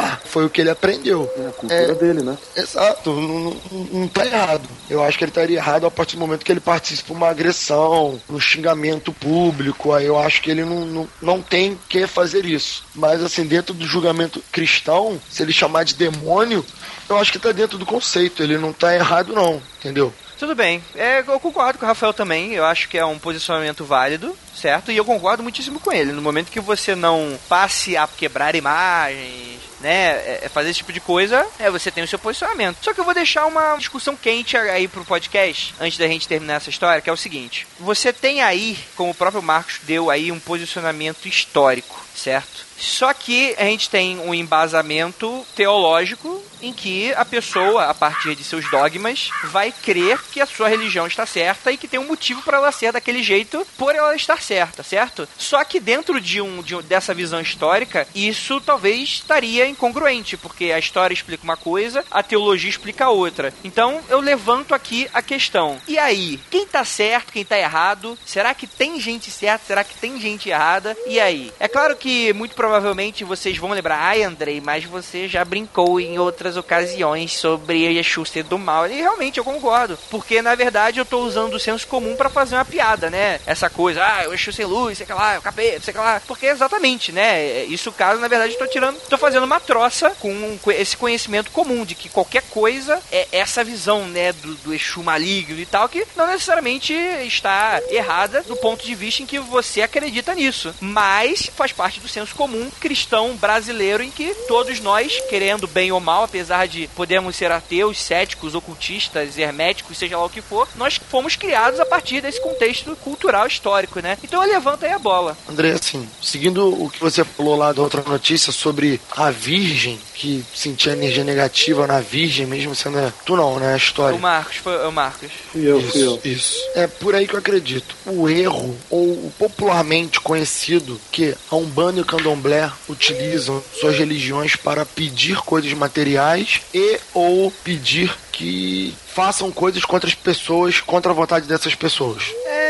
tá. Foi o que ele aprendeu. É a cultura é, dele, né? Exato, não, não, não tá errado. Eu acho que ele estaria errado a partir do momento que ele participa de uma agressão, um xingamento público. Aí eu acho que ele não, não, não tem que fazer isso. Mas assim, dentro do julgamento cristão, se ele chamar de demônio, eu acho que tá dentro do conceito. Ele não tá errado, não, entendeu? Tudo bem. É, eu concordo com o Rafael também. Eu acho que é um posicionamento válido, certo? E eu concordo muitíssimo com ele. No momento que você não passe a quebrar imagens, né, é, é fazer esse tipo de coisa, é você tem o seu posicionamento. Só que eu vou deixar uma discussão quente aí pro podcast, antes da gente terminar essa história, que é o seguinte: você tem aí, como o próprio Marcos deu aí, um posicionamento histórico, certo? Só que a gente tem um embasamento teológico em que a pessoa, a partir de seus dogmas, vai crer que a sua religião está certa e que tem um motivo para ela ser daquele jeito por ela estar certa, certo? Só que dentro de um, de um, dessa visão histórica, isso talvez estaria incongruente, porque a história explica uma coisa, a teologia explica outra. Então eu levanto aqui a questão. E aí, quem tá certo, quem tá errado? Será que tem gente certa? Será que tem gente errada? E aí? É claro que muito provavelmente vocês vão lembrar, ai Andrei, mas você já brincou em outras ocasiões sobre Yeshu ser do mal. E realmente eu concordo. Porque na verdade eu tô usando o senso comum para fazer uma piada, né? Essa coisa, ah, o Yeshu sem luz, sei lá, o capeta, sei lá. Porque exatamente, né? Isso caso, na verdade, eu tô tirando, tô fazendo uma troça com esse conhecimento comum de que qualquer coisa é essa visão, né, do, do Exu maligno e tal, que não necessariamente está errada do ponto de vista em que você acredita nisso. Mas faz parte do senso comum cristão brasileiro em que todos nós, querendo bem ou mal, apesar de podermos ser ateus, céticos, ocultistas, herméticos, seja lá o que for, nós fomos criados a partir desse contexto cultural histórico, né? Então eu levanto aí a bola. André, assim, seguindo o que você falou lá da outra notícia sobre a Virgem, que sentia energia negativa na Virgem, mesmo sendo. Tu não, né? A história. O Marcos, foi o Marcos. Fui eu, isso, fui eu. Isso. É por aí que eu acredito. O erro, ou o popularmente conhecido, que a Umbanda e o Candomblé utilizam suas religiões para pedir coisas materiais e ou pedir que façam coisas contra as pessoas, contra a vontade dessas pessoas. É.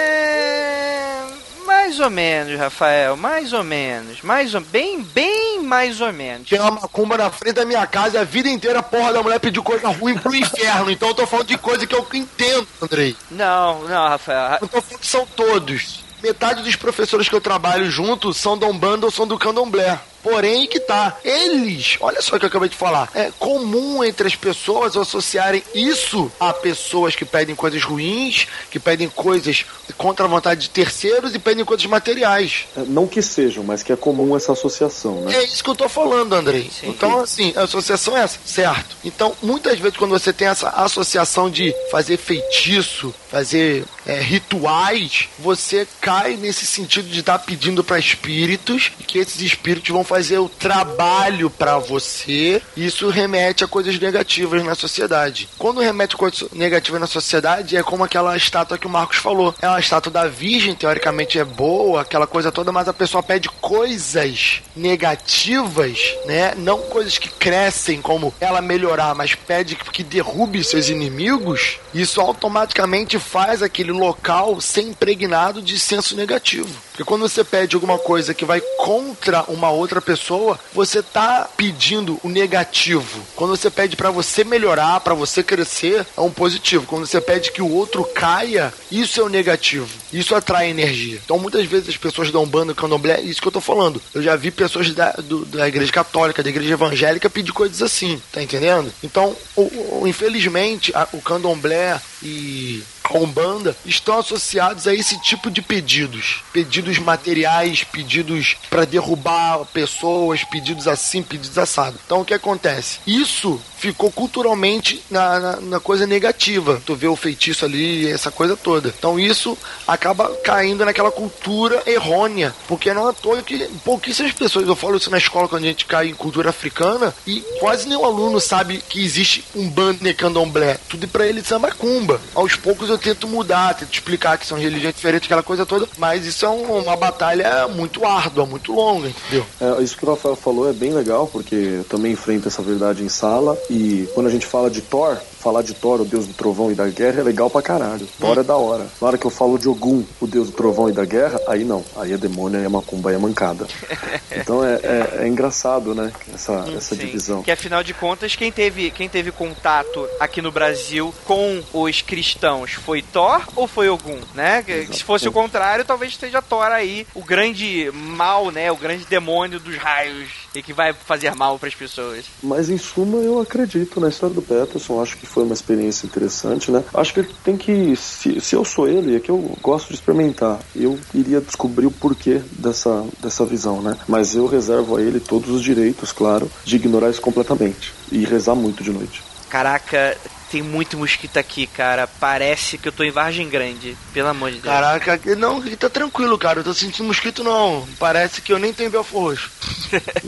Mais ou menos, Rafael, mais ou menos. Mais ou... Bem, bem mais ou menos. Tem uma macumba na frente da minha casa a vida inteira, a porra da mulher pediu coisa ruim pro inferno. Então eu tô falando de coisa que eu entendo, Andrei. Não, não, Rafael. Eu tô falando que são todos. Metade dos professores que eu trabalho junto são do Umbanda ou são do Candomblé. Porém, que tá. Eles, olha só o que eu acabei de falar. É comum entre as pessoas associarem isso a pessoas que pedem coisas ruins, que pedem coisas contra a vontade de terceiros e pedem coisas materiais. É, não que sejam, mas que é comum essa associação, né? É isso que eu tô falando, Andrei. Sim. Então, assim, a associação é essa, certo? Então, muitas vezes, quando você tem essa associação de fazer feitiço, fazer é, rituais, você cai nesse sentido de estar tá pedindo para espíritos e que esses espíritos vão fazer o trabalho para você, isso remete a coisas negativas na sociedade. Quando remete a coisas negativas na sociedade, é como aquela estátua que o Marcos falou. É uma estátua da Virgem, teoricamente é boa, aquela coisa toda, mas a pessoa pede coisas negativas, né? Não coisas que crescem, como ela melhorar, mas pede que derrube seus inimigos. Isso automaticamente faz aquele local ser impregnado de senso negativo. Porque quando você pede alguma coisa que vai contra uma outra outra pessoa, você tá pedindo o negativo. Quando você pede para você melhorar, para você crescer, é um positivo. Quando você pede que o outro caia, isso é o negativo. Isso atrai energia. Então muitas vezes as pessoas dão bando candomblé, isso que eu tô falando. Eu já vi pessoas da, do, da igreja católica, da igreja evangélica pedir coisas assim, tá entendendo? Então, o, o, infelizmente, a, o candomblé e a Umbanda estão associados a esse tipo de pedidos. Pedidos materiais, pedidos para derrubar pessoas, pedidos assim, pedidos assado. Então o que acontece? Isso ficou culturalmente na, na, na, coisa negativa. Tu vê o feitiço ali, essa coisa toda. Então isso acaba caindo naquela cultura errônea. Porque não é à toa que pouquíssimas pessoas, eu falo isso na escola quando a gente cai em cultura africana, e quase nenhum aluno sabe que existe um bande candomblé. Tudo para ele samba cumba. Aos poucos eu tento mudar, tento explicar que são religiões diferentes, aquela coisa toda, mas isso é um, uma batalha muito árdua, muito longa, entendeu? É, isso que o Rafael falou é bem legal, porque eu também enfrento essa verdade em sala e quando a gente fala de Thor, falar de Thor, o deus do trovão e da guerra, é legal pra caralho. Thor é da hora. Na hora que eu falo de Ogum, o deus do trovão e da guerra, aí não. Aí é demônio, aí é macumba, aí é mancada. Então é, é, é engraçado, né? Essa, essa divisão. Que afinal de contas, quem teve, quem teve contato aqui no Brasil com os cristãos foi Thor ou foi Ogum, né? Se fosse o contrário, talvez esteja Thor aí, o grande mal, né? O grande demônio dos raios e que vai fazer mal para as pessoas. Mas em suma, eu acredito na história do Peterson. Acho que foi uma experiência interessante, né? Acho que ele tem que, se, se eu sou ele, é que eu gosto de experimentar. Eu iria descobrir o porquê dessa, dessa visão, né? Mas eu reservo a ele todos os direitos, claro, de ignorar isso completamente e rezar muito de noite. Caraca, Tem muito mosquito aqui, cara. Parece que eu tô em Vargem Grande. Pelo amor de Deus. Caraca, não, tá tranquilo, cara. Eu tô sentindo mosquito, não. Parece que eu nem tenho Belfor Roxo.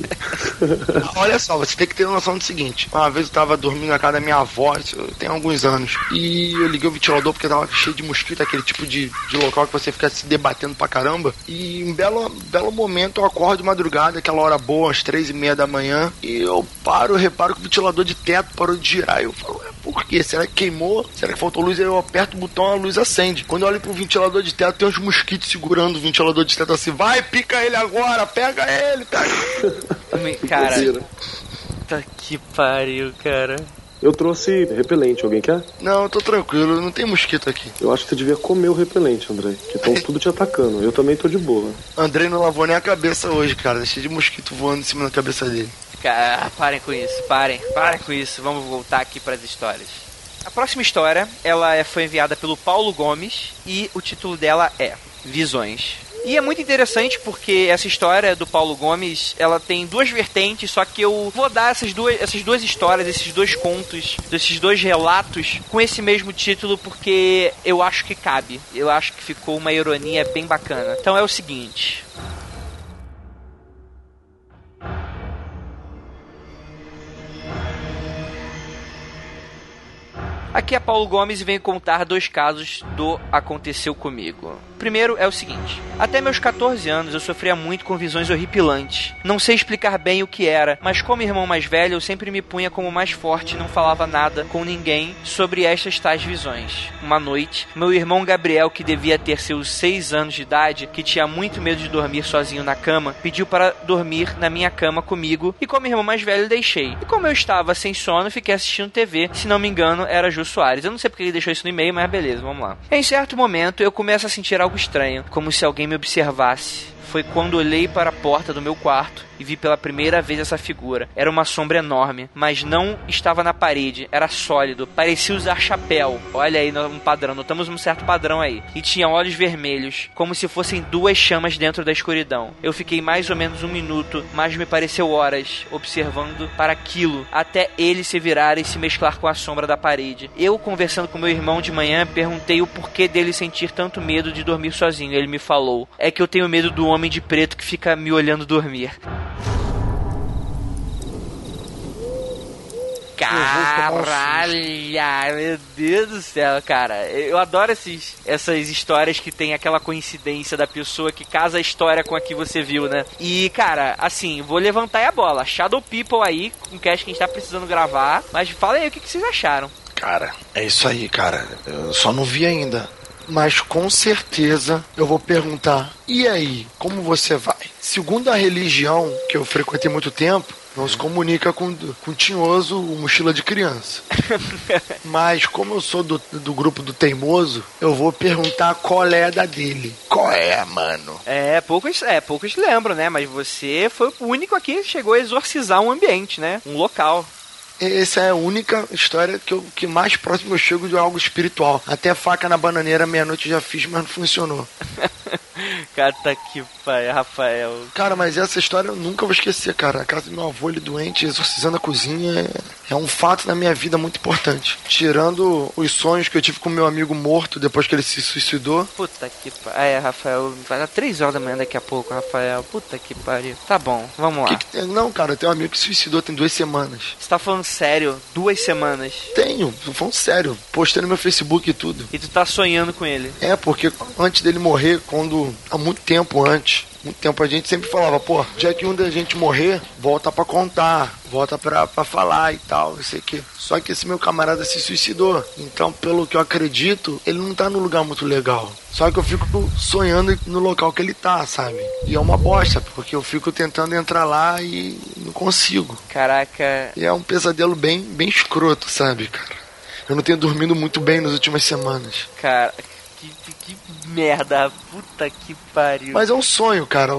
Olha só, você tem que ter noção do seguinte. Uma vez eu tava dormindo na casa da minha avó, tem alguns anos. E eu liguei o ventilador porque tava cheio de mosquito, aquele tipo de, de local que você fica se debatendo pra caramba. E em belo, belo momento eu acordo de madrugada, aquela hora boa, às três e meia da manhã. E eu paro, reparo que o ventilador de teto parou de girar. Eu falo, é, por quê? Será que queimou? Será que faltou luz? Aí eu aperto o botão, a luz acende. Quando eu olho pro ventilador de teto, tem uns mosquitos segurando o ventilador de teto assim. Vai, pica ele agora, pega ele, pega. Cara, tá que pariu, cara. Eu trouxe repelente, alguém quer? Não, eu tô tranquilo, não tem mosquito aqui. Eu acho que você devia comer o repelente, André. Que estão tudo te atacando. Eu também tô de boa. Andrei não lavou nem a cabeça hoje, cara. Deixei de mosquito voando em cima da cabeça dele. Cara, parem com isso, parem, parem com isso. Vamos voltar aqui para as histórias. A próxima história, ela é- foi enviada pelo Paulo Gomes e o título dela é Visões. E é muito interessante porque essa história do Paulo Gomes, ela tem duas vertentes, só que eu vou dar essas duas, essas duas histórias, esses dois contos, esses dois relatos com esse mesmo título porque eu acho que cabe. Eu acho que ficou uma ironia bem bacana. Então é o seguinte, Aqui é Paulo Gomes e venho contar dois casos do Aconteceu Comigo. Primeiro é o seguinte: até meus 14 anos eu sofria muito com visões horripilantes. Não sei explicar bem o que era, mas como irmão mais velho eu sempre me punha como mais forte e não falava nada com ninguém sobre estas tais visões. Uma noite, meu irmão Gabriel, que devia ter seus 6 anos de idade, que tinha muito medo de dormir sozinho na cama, pediu para dormir na minha cama comigo e como irmão mais velho deixei. E como eu estava sem sono, fiquei assistindo TV, se não me engano era Jô Soares. Eu não sei porque ele deixou isso no e-mail, mas beleza, vamos lá. Em certo momento eu começo a sentir algo estranho, como se alguém me observasse. Foi quando olhei para a porta do meu quarto e vi pela primeira vez essa figura. Era uma sombra enorme, mas não estava na parede, era sólido, parecia usar chapéu. Olha aí um padrão, notamos um certo padrão aí. E tinha olhos vermelhos, como se fossem duas chamas dentro da escuridão. Eu fiquei mais ou menos um minuto, mas me pareceu horas, observando para aquilo, até ele se virar e se mesclar com a sombra da parede. Eu, conversando com meu irmão de manhã, perguntei o porquê dele sentir tanto medo de dormir sozinho. Ele me falou: É que eu tenho medo do homem de preto que fica me olhando dormir. Caralho, meu Deus do céu, cara. Eu adoro esses, essas histórias que tem aquela coincidência da pessoa que casa a história com a que você viu, né? E, cara, assim, vou levantar a bola. Shadow People aí, um cast que a gente tá precisando gravar. Mas fala aí o que, que vocês acharam. Cara, é isso aí, cara. Eu só não vi ainda. Mas com certeza eu vou perguntar: e aí, como você vai? Segundo a religião que eu frequentei muito tempo, não se comunica com, com tinhoso, o mochila de criança. Mas como eu sou do, do grupo do teimoso, eu vou perguntar qual é a da dele. Qual é, mano? É, poucos, é, poucos lembram, né? Mas você foi o único aqui que chegou a exorcizar um ambiente, né? Um local. Essa é a única história que, eu, que mais próximo eu chego de algo espiritual. Até faca na bananeira meia-noite já fiz, mas não funcionou. cara, tá que pai, Rafael. Cara, mas essa história eu nunca vou esquecer, cara. A casa do meu avô, ele doente, exorcizando a cozinha, é, é um fato na minha vida muito importante. Tirando os sonhos que eu tive com meu amigo morto depois que ele se suicidou. Puta que pariu. É, Rafael, vai dar 3 horas da manhã daqui a pouco, Rafael. Puta que pariu. Tá bom, vamos lá. Que que, não, cara, tem um amigo que se suicidou tem duas semanas. Você tá falando sério? Duas semanas? Tenho, tô falando sério. Postei no meu Facebook e tudo. E tu tá sonhando com ele? É, porque antes dele morrer, quando. Há muito tempo antes, muito tempo a gente sempre falava, pô, já que um da gente morrer, volta pra contar, volta pra, pra falar e tal, não sei o quê. Só que esse meu camarada se suicidou. Então, pelo que eu acredito, ele não tá num lugar muito legal. Só que eu fico sonhando no local que ele tá, sabe? E é uma bosta, porque eu fico tentando entrar lá e não consigo. Caraca. E é um pesadelo bem, bem escroto, sabe, cara? Eu não tenho dormido muito bem nas últimas semanas. Cara, que, que merda, puta que pariu. Mas é um sonho, cara.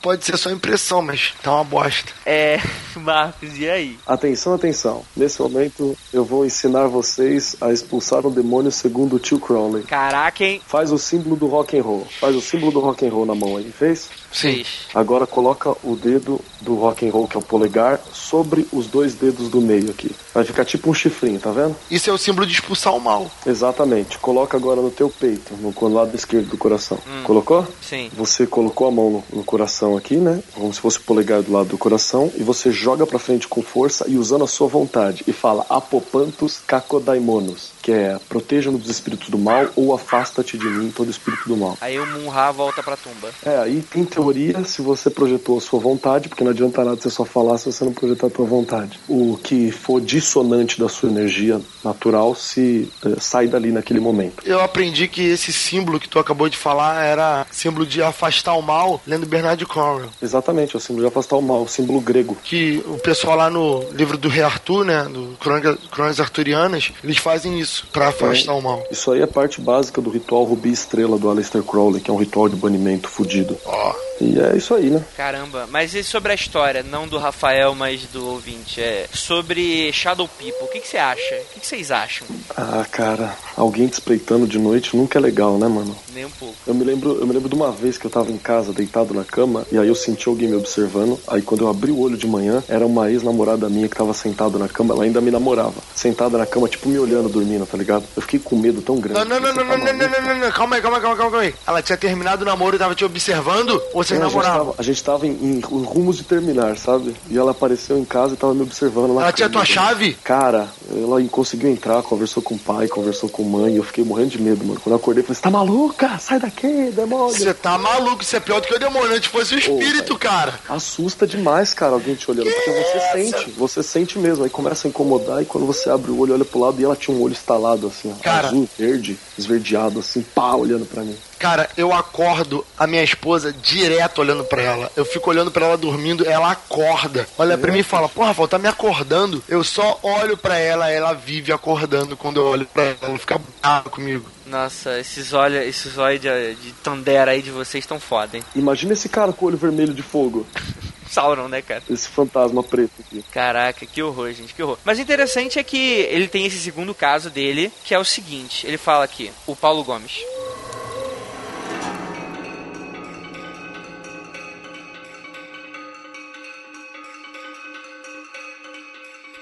Pode ser só impressão, mas tá uma bosta. É, Marcos, e aí? Atenção, atenção. Nesse momento eu vou ensinar vocês a expulsar um demônio segundo o tio Crowley. Caraca, hein? Faz o símbolo do rock and roll. Faz o símbolo do rock and roll na mão aí. Fez? Sim. Agora coloca o dedo do rock and roll, que é o polegar, sobre os dois dedos do meio aqui. Vai ficar tipo um chifrinho, tá vendo? Isso é o símbolo de expulsar o mal. Exatamente. Coloca agora no teu peito, no lado esquerdo do coração. Colocou? Sim. Você colocou a mão no, no coração aqui, né? Como se fosse o polegar do lado do coração, e você joga pra frente com força e usando a sua vontade. E fala Apopantus Cacodaimonos, que é proteja-nos dos espíritos do mal ou afasta-te de mim todo espírito do mal. Aí o Munra volta pra tumba. É, aí em teoria, se você projetou a sua vontade, porque não adianta nada você só falar se você não projetar a tua vontade. O que for dissonante da sua energia natural se eh, sai dali naquele momento. Eu aprendi que esse símbolo que tu acabou de falar era símbolo de afastar o mal, lendo Bernard Cornwell. Exatamente, é o símbolo de afastar o mal, o símbolo grego. Que o pessoal lá no livro do Rei Arthur, né, do Crônica- Crônicas Arturianas, eles fazem isso pra afastar o mal. Isso aí é parte básica do ritual Rubi Estrela do Aleister Crowley, que é um ritual de banimento fudido. Ó, E é isso aí, né? Caramba, mas e sobre a história, não do Rafael, mas do ouvinte? É sobre Shadow People, o que, que você acha? O que, que vocês acham? Ah, cara, alguém te espreitando de noite nunca é legal, né, mano? Nem um pouco. Eu me lembro, eu me lembro de uma vez que eu tava em casa, deitado na cama, e aí eu senti alguém me observando. Aí quando eu abri o olho de manhã, era uma ex-namorada minha que tava sentada na cama, ela ainda me namorava. Sentada na cama, tipo me olhando dormindo, tá ligado? Eu fiquei com medo tão grande. Não, não, não, Você não, tá não, não, não, não, não, não, calma aí, calma aí, calma aí, calma aí. Ela tinha terminado o namoro e tava te observando? Ou vocês a, gente namoravam? tava, a gente tava em, em rumos de terminar, sabe? E ela apareceu em casa e tava me observando lá. Ela tinha tua chave? Cara, ela conseguiu entrar, conversou com o pai, conversou com a mãe, e eu fiquei morrendo de medo, mano. Quando eu acordei, eu falei, você tá maluca? Sai daqui, demônio! Você tá maluco, isso é pior do que o demônio, antes fosse o espírito, cara. Assusta demais, cara, alguém te olhando, porque você sente, você sente mesmo. Aí começa a incomodar e quando você abre o olho, olha pro lado e ela tinha um olho estalado assim, ó, Cara. azul, verde, esverdeado, assim, pá, olhando pra mim. Cara, eu acordo a minha esposa direto olhando pra ela. Eu fico olhando pra ela dormindo, ela acorda. Olha pra mim e fala: Porra, Rafael, tá me acordando? Eu só olho pra ela, ela vive acordando quando eu olho pra ela. Ela fica brava comigo. Nossa, esses olhos, esses olhos de, de Tandera aí de vocês estão foda, hein? Imagina esse cara com o olho vermelho de fogo, Sauron, né, cara? esse fantasma preto aqui. Caraca, que horror, gente, que horror. Mas o interessante é que ele tem esse segundo caso dele, que é o seguinte: ele fala aqui, o Paulo Gomes.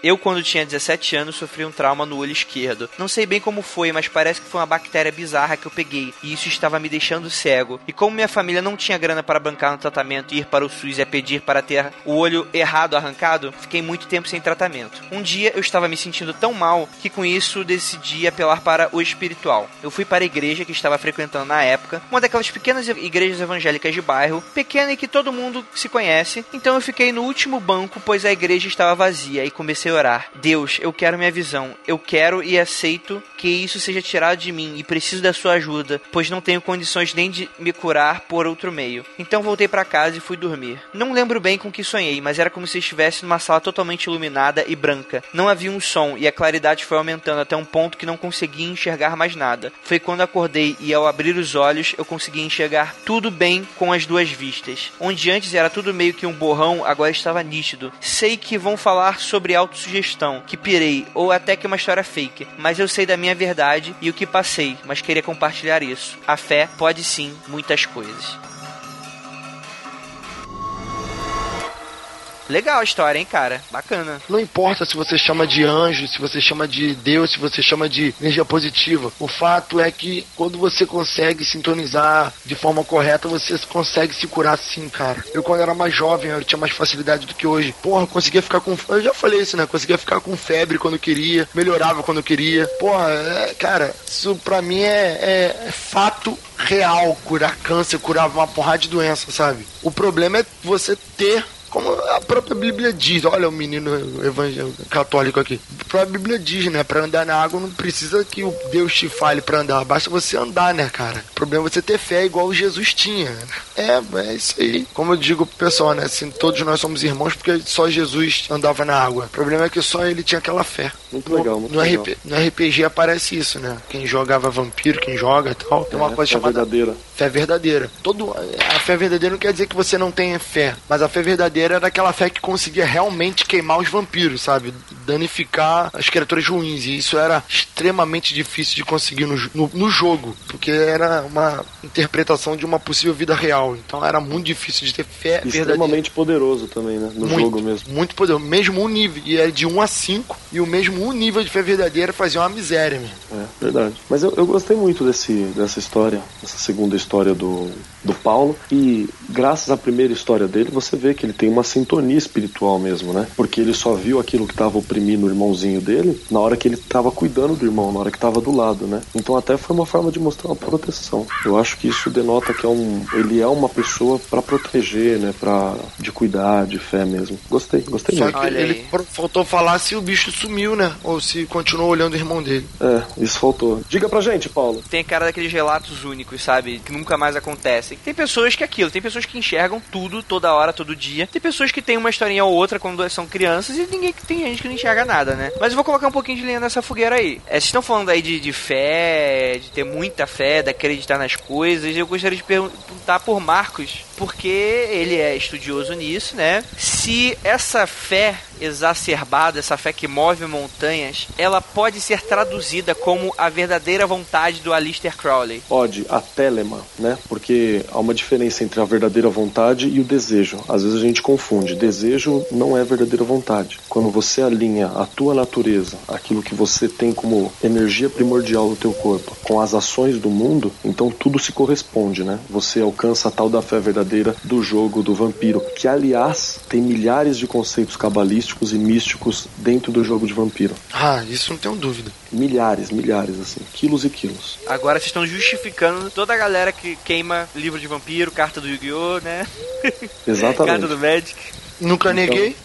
Eu, quando tinha 17 anos, sofri um trauma no olho esquerdo. Não sei bem como foi, mas parece que foi uma bactéria bizarra que eu peguei, e isso estava me deixando cego. E como minha família não tinha grana para bancar no tratamento e ir para o SUS a pedir para ter o olho errado arrancado, fiquei muito tempo sem tratamento. Um dia eu estava me sentindo tão mal que com isso decidi apelar para o espiritual. Eu fui para a igreja que estava frequentando na época, uma daquelas pequenas igrejas evangélicas de bairro, pequena e que todo mundo se conhece. Então eu fiquei no último banco, pois a igreja estava vazia, e comecei a orar. Deus, eu quero minha visão. Eu quero e aceito que isso seja tirado de mim e preciso da sua ajuda, pois não tenho condições nem de me curar por outro meio. Então voltei para casa e fui dormir. Não lembro bem com que sonhei, mas era como se estivesse numa sala totalmente iluminada e branca. Não havia um som e a claridade foi aumentando até um ponto que não conseguia enxergar mais nada. Foi quando acordei e ao abrir os olhos eu consegui enxergar tudo bem com as duas vistas. Onde antes era tudo meio que um borrão, agora estava nítido. Sei que vão falar sobre autossugestão, que pirei, ou até que uma história fake, mas eu sei da minha verdade e o que passei, mas queria compartilhar isso. A fé pode sim muitas coisas. Legal a história, hein, cara? Bacana. Não importa se você chama de anjo, se você chama de Deus, se você chama de energia positiva. O fato é que quando você consegue sintonizar de forma correta, você consegue se curar sim, cara. Eu quando era mais jovem, eu tinha mais facilidade do que hoje. Porra, conseguia ficar com. Eu já falei isso, né? Conseguia ficar com febre quando queria, melhorava quando eu queria. Porra, é, cara, isso pra mim é, é- é fato real. Curar câncer, curar uma porrada de doença, sabe? O problema é você ter como a própria Bíblia diz, olha o menino evangélico católico aqui. A própria Bíblia diz, né? Pra andar na água não precisa que o Deus te fale pra andar, basta você andar, né, cara? O problema é você ter fé igual Jesus tinha. É, é isso aí. Como eu digo pro pessoal, né? Assim, todos nós somos irmãos porque só Jesus andava na água. O problema é que só ele tinha aquela fé. Muito legal, muito no, legal. RP no RPG aparece isso, né? Quem jogava vampiro, quem joga e tal. Tem uma É, coisa é chamada verdadeira. Fé verdadeira. Todo, a fé verdadeira não quer dizer que você não tenha fé, mas a fé verdadeira era aquela fé que conseguia realmente queimar os vampiros, sabe? Danificar as criaturas ruins. E isso era extremamente difícil de conseguir no, no, no jogo, porque era uma interpretação de uma possível vida real. Então era muito difícil de ter fé Extremamente poderoso também, né? No muito, jogo mesmo. Muito poderoso. Mesmo um nível. E é de 1 a 5. E o mesmo um nível de fé verdadeira fazia uma miséria, mesmo. É, verdade. Mas eu, eu gostei muito desse, dessa história, dessa segunda história do, do Paulo. E graças à primeira história dele, você vê que ele tem uma sintonia espiritual mesmo, né? Porque ele só viu aquilo que estava oprimindo o irmãozinho dele na hora que ele estava cuidando do irmão, na hora que estava do lado, né? Então até foi uma forma de mostrar uma proteção. Eu acho que isso denota que é um, ele é uma pessoa para proteger, né? Pra, de cuidar, de fé mesmo. Gostei, gostei Só muito. que ele faltou falar se o bicho sumiu, né? Ou se continuou olhando o irmão dele. É, isso faltou. Diga pra gente, Paulo. Tem cara daqueles relatos únicos, sabe? Nunca mais acontecem. Tem pessoas que é aquilo, tem pessoas que enxergam tudo, toda hora, todo dia. Tem pessoas que tem uma historinha ou outra quando são crianças e ninguém tem gente que não enxerga nada, né? Mas eu vou colocar um pouquinho de linha nessa fogueira aí. É, vocês estão falando aí de, de fé, de ter muita fé, de acreditar nas coisas. Eu gostaria de perguntar por Marcos, porque ele é estudioso nisso, né? Se essa fé exacerbada, essa fé que move montanhas, ela pode ser traduzida como a verdadeira vontade do Alistair Crowley. Ode, a telema, né? Porque há uma diferença entre a verdadeira vontade e o desejo. Às vezes a gente confunde. Desejo não é verdadeira vontade. Quando você alinha a tua natureza, aquilo que você tem como energia primordial do teu corpo, com as ações do mundo, então tudo se corresponde, né? Você alcança a tal da fé verdadeira do jogo do vampiro, que aliás tem milhares de conceitos cabalísticos e místicos dentro do jogo de vampiro. Ah, isso não tenho dúvida. Milhares, milhares, assim, quilos e quilos. Agora vocês estão justificando toda a galera que queima livro de vampiro, carta do Yu-Gi-Oh, né? Exatamente. Carta do Magic. Nunca neguei.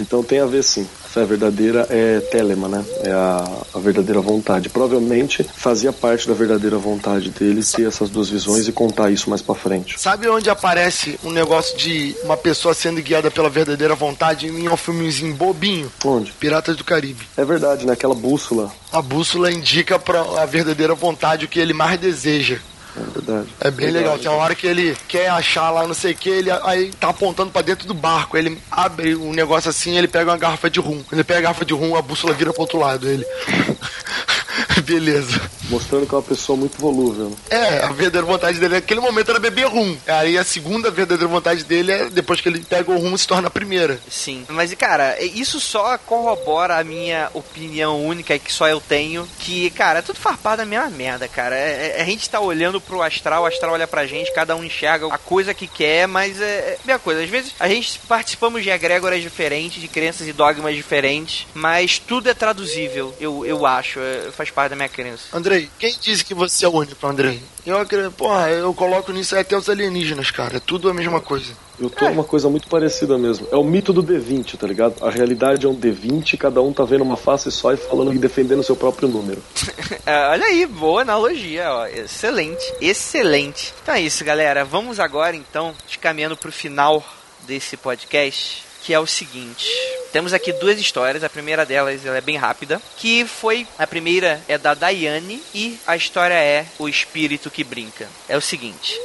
Então tem a ver sim. A fé verdadeira é telema, né? É a, a verdadeira vontade. Provavelmente fazia parte da verdadeira vontade dele ter essas duas visões e contar isso mais pra frente. Sabe onde aparece um negócio de uma pessoa sendo guiada pela verdadeira vontade em um filmezinho bobinho? Onde? Piratas do Caribe. É verdade, né? Aquela bússola. A bússola indica para a verdadeira vontade o que ele mais deseja. É verdade. É bem legal. Tem uma hora que ele quer achar lá não sei o que, ele aí tá apontando pra dentro do barco. Ele abre um negócio assim, ele pega uma garrafa de rum. Quando ele pega a garrafa de rum, a bússola vira pro outro lado. Ele. Beleza. Mostrando que é uma pessoa muito volúvel. né? É, a verdadeira vontade dele naquele momento era beber rum. Aí a segunda verdadeira vontade dele é depois que ele pega o rum se torna a primeira. Sim. Mas, cara, isso só corrobora a minha opinião única que só eu tenho. Que, cara, é tudo farpado a mesma merda, cara. É, é- a gente tá olhando pro astral, o astral olha pra gente, cada um enxerga a coisa que quer, mas é, é a mesma coisa. Às vezes a gente participamos de egrégoras diferentes, de crenças e dogmas diferentes, mas tudo é traduzível, eu, eu acho. é- faz parte da minha crença. Andrei, quem disse que você é único, Andrei? Eu acredito, porra, eu coloco nisso aí até os alienígenas, cara. É tudo a mesma coisa. Eu tô numa coisa muito parecida mesmo. É o mito do D20, tá ligado? A realidade é um D20, cada um tá vendo uma face só e falando e defendendo o seu próprio número. É, olha aí, boa analogia, ó. Excelente, excelente. Então é isso, galera. Vamos agora, então, caminhando pro final desse podcast, que é o seguinte. Temos aqui duas histórias. A primeira delas ela é bem rápida, que foi a primeira é da Daiane e a história é o espírito que brinca. É o seguinte.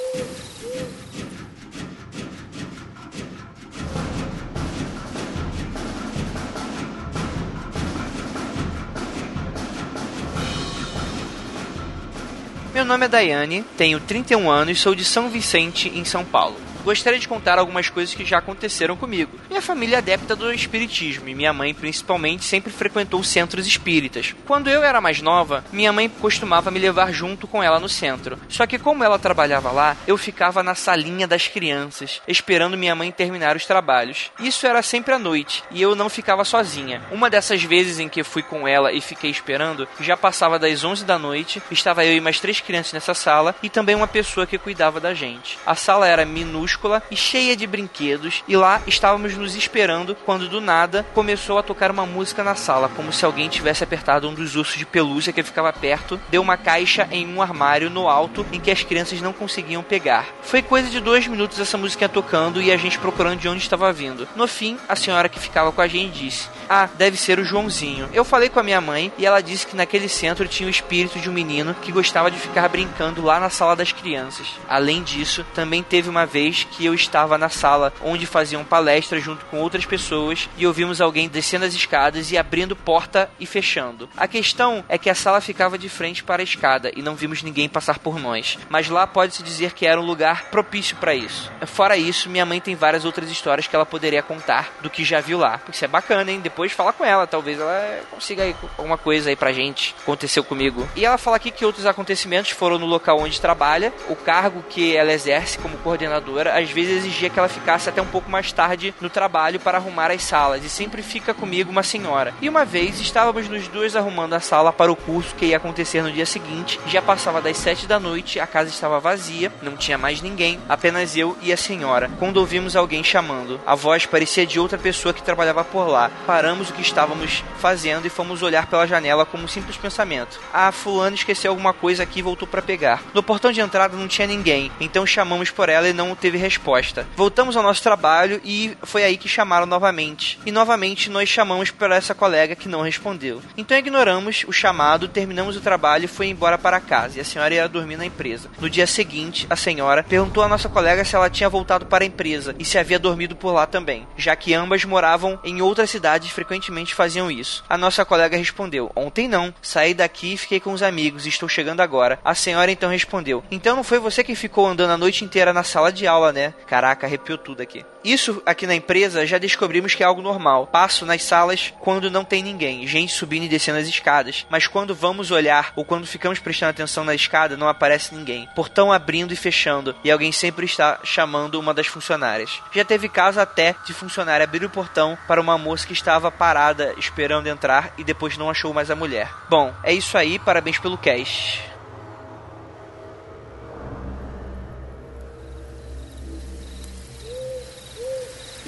Meu nome é Daiane, tenho 31 anos e sou de São Vicente, em São Paulo. Gostaria de contar algumas coisas que já aconteceram comigo. Minha família é adepta do espiritismo e minha mãe, principalmente, sempre frequentou centros espíritas. Quando eu era mais nova, minha mãe costumava me levar junto com ela no centro. Só que, como ela trabalhava lá, eu ficava na salinha das crianças, esperando minha mãe terminar os trabalhos. Isso era sempre à noite e eu não ficava sozinha. Uma dessas vezes em que fui com ela e fiquei esperando, já passava das 11 da noite, estava eu e mais três crianças nessa sala e também uma pessoa que cuidava da gente. A sala era minúscula minúscula e cheia de brinquedos, e lá estávamos nos esperando quando do nada começou a tocar uma música na sala, como se alguém tivesse apertado um dos ursos de pelúcia que ficava perto, deu uma caixa em um armário no alto em que as crianças não conseguiam pegar. Foi coisa de dois minutos essa música tocando e a gente procurando de onde estava vindo. No fim, a senhora que ficava com a gente disse: Ah, deve ser o Joãozinho. Eu falei com a minha mãe e ela disse que naquele centro tinha o espírito de um menino que gostava de ficar brincando lá na sala das crianças. Além disso, também teve uma vez que eu estava na sala onde faziam palestra junto com outras pessoas e ouvimos alguém descendo as escadas e abrindo porta e fechando. A questão é que a sala ficava de frente para a escada e não vimos ninguém passar por nós, mas lá pode-se dizer que era um lugar propício para isso. Fora isso, minha mãe tem várias outras histórias que ela poderia contar do que já viu lá. Isso é bacana, hein? Depois fala com ela, talvez ela consiga aí alguma coisa aí pra gente. Aconteceu comigo. E ela fala aqui que outros acontecimentos foram no local onde trabalha, o cargo que ela exerce como coordenadora às vezes exigia que ela ficasse até um pouco mais tarde no trabalho para arrumar as salas e sempre fica comigo uma senhora. E uma vez estávamos nos dois arrumando a sala para o curso que ia acontecer no dia seguinte, já passava das sete da noite, a casa estava vazia, não tinha mais ninguém, apenas eu e a senhora. Quando ouvimos alguém chamando, a voz parecia de outra pessoa que trabalhava por lá. Paramos o que estávamos fazendo e fomos olhar pela janela como um simples pensamento. Ah, fulano esqueceu alguma coisa aqui e voltou para pegar. No portão de entrada não tinha ninguém, então chamamos por ela e não teve resposta. Voltamos ao nosso trabalho e foi aí que chamaram novamente. E novamente nós chamamos por essa colega que não respondeu. Então ignoramos o chamado, terminamos o trabalho e foi embora para casa. E a senhora ia dormir na empresa. No dia seguinte, a senhora perguntou à nossa colega se ela tinha voltado para a empresa e se havia dormido por lá também, já que ambas moravam em outras cidades e frequentemente faziam isso. A nossa colega respondeu: Ontem não, saí daqui e fiquei com os amigos estou chegando agora. A senhora então respondeu: Então não foi você que ficou andando a noite inteira na sala de aula, né? Caraca, arrepiou tudo aqui. Isso aqui na empresa já descobrimos que é algo normal. Passo nas salas quando não tem ninguém, gente subindo e descendo as escadas. Mas quando vamos olhar ou quando ficamos prestando atenção na escada, não aparece ninguém. Portão abrindo e fechando, e alguém sempre está chamando uma das funcionárias. Já teve caso até de funcionária abrir o portão para uma moça que estava parada esperando entrar e depois não achou mais a mulher. Bom, é isso aí, parabéns pelo cast.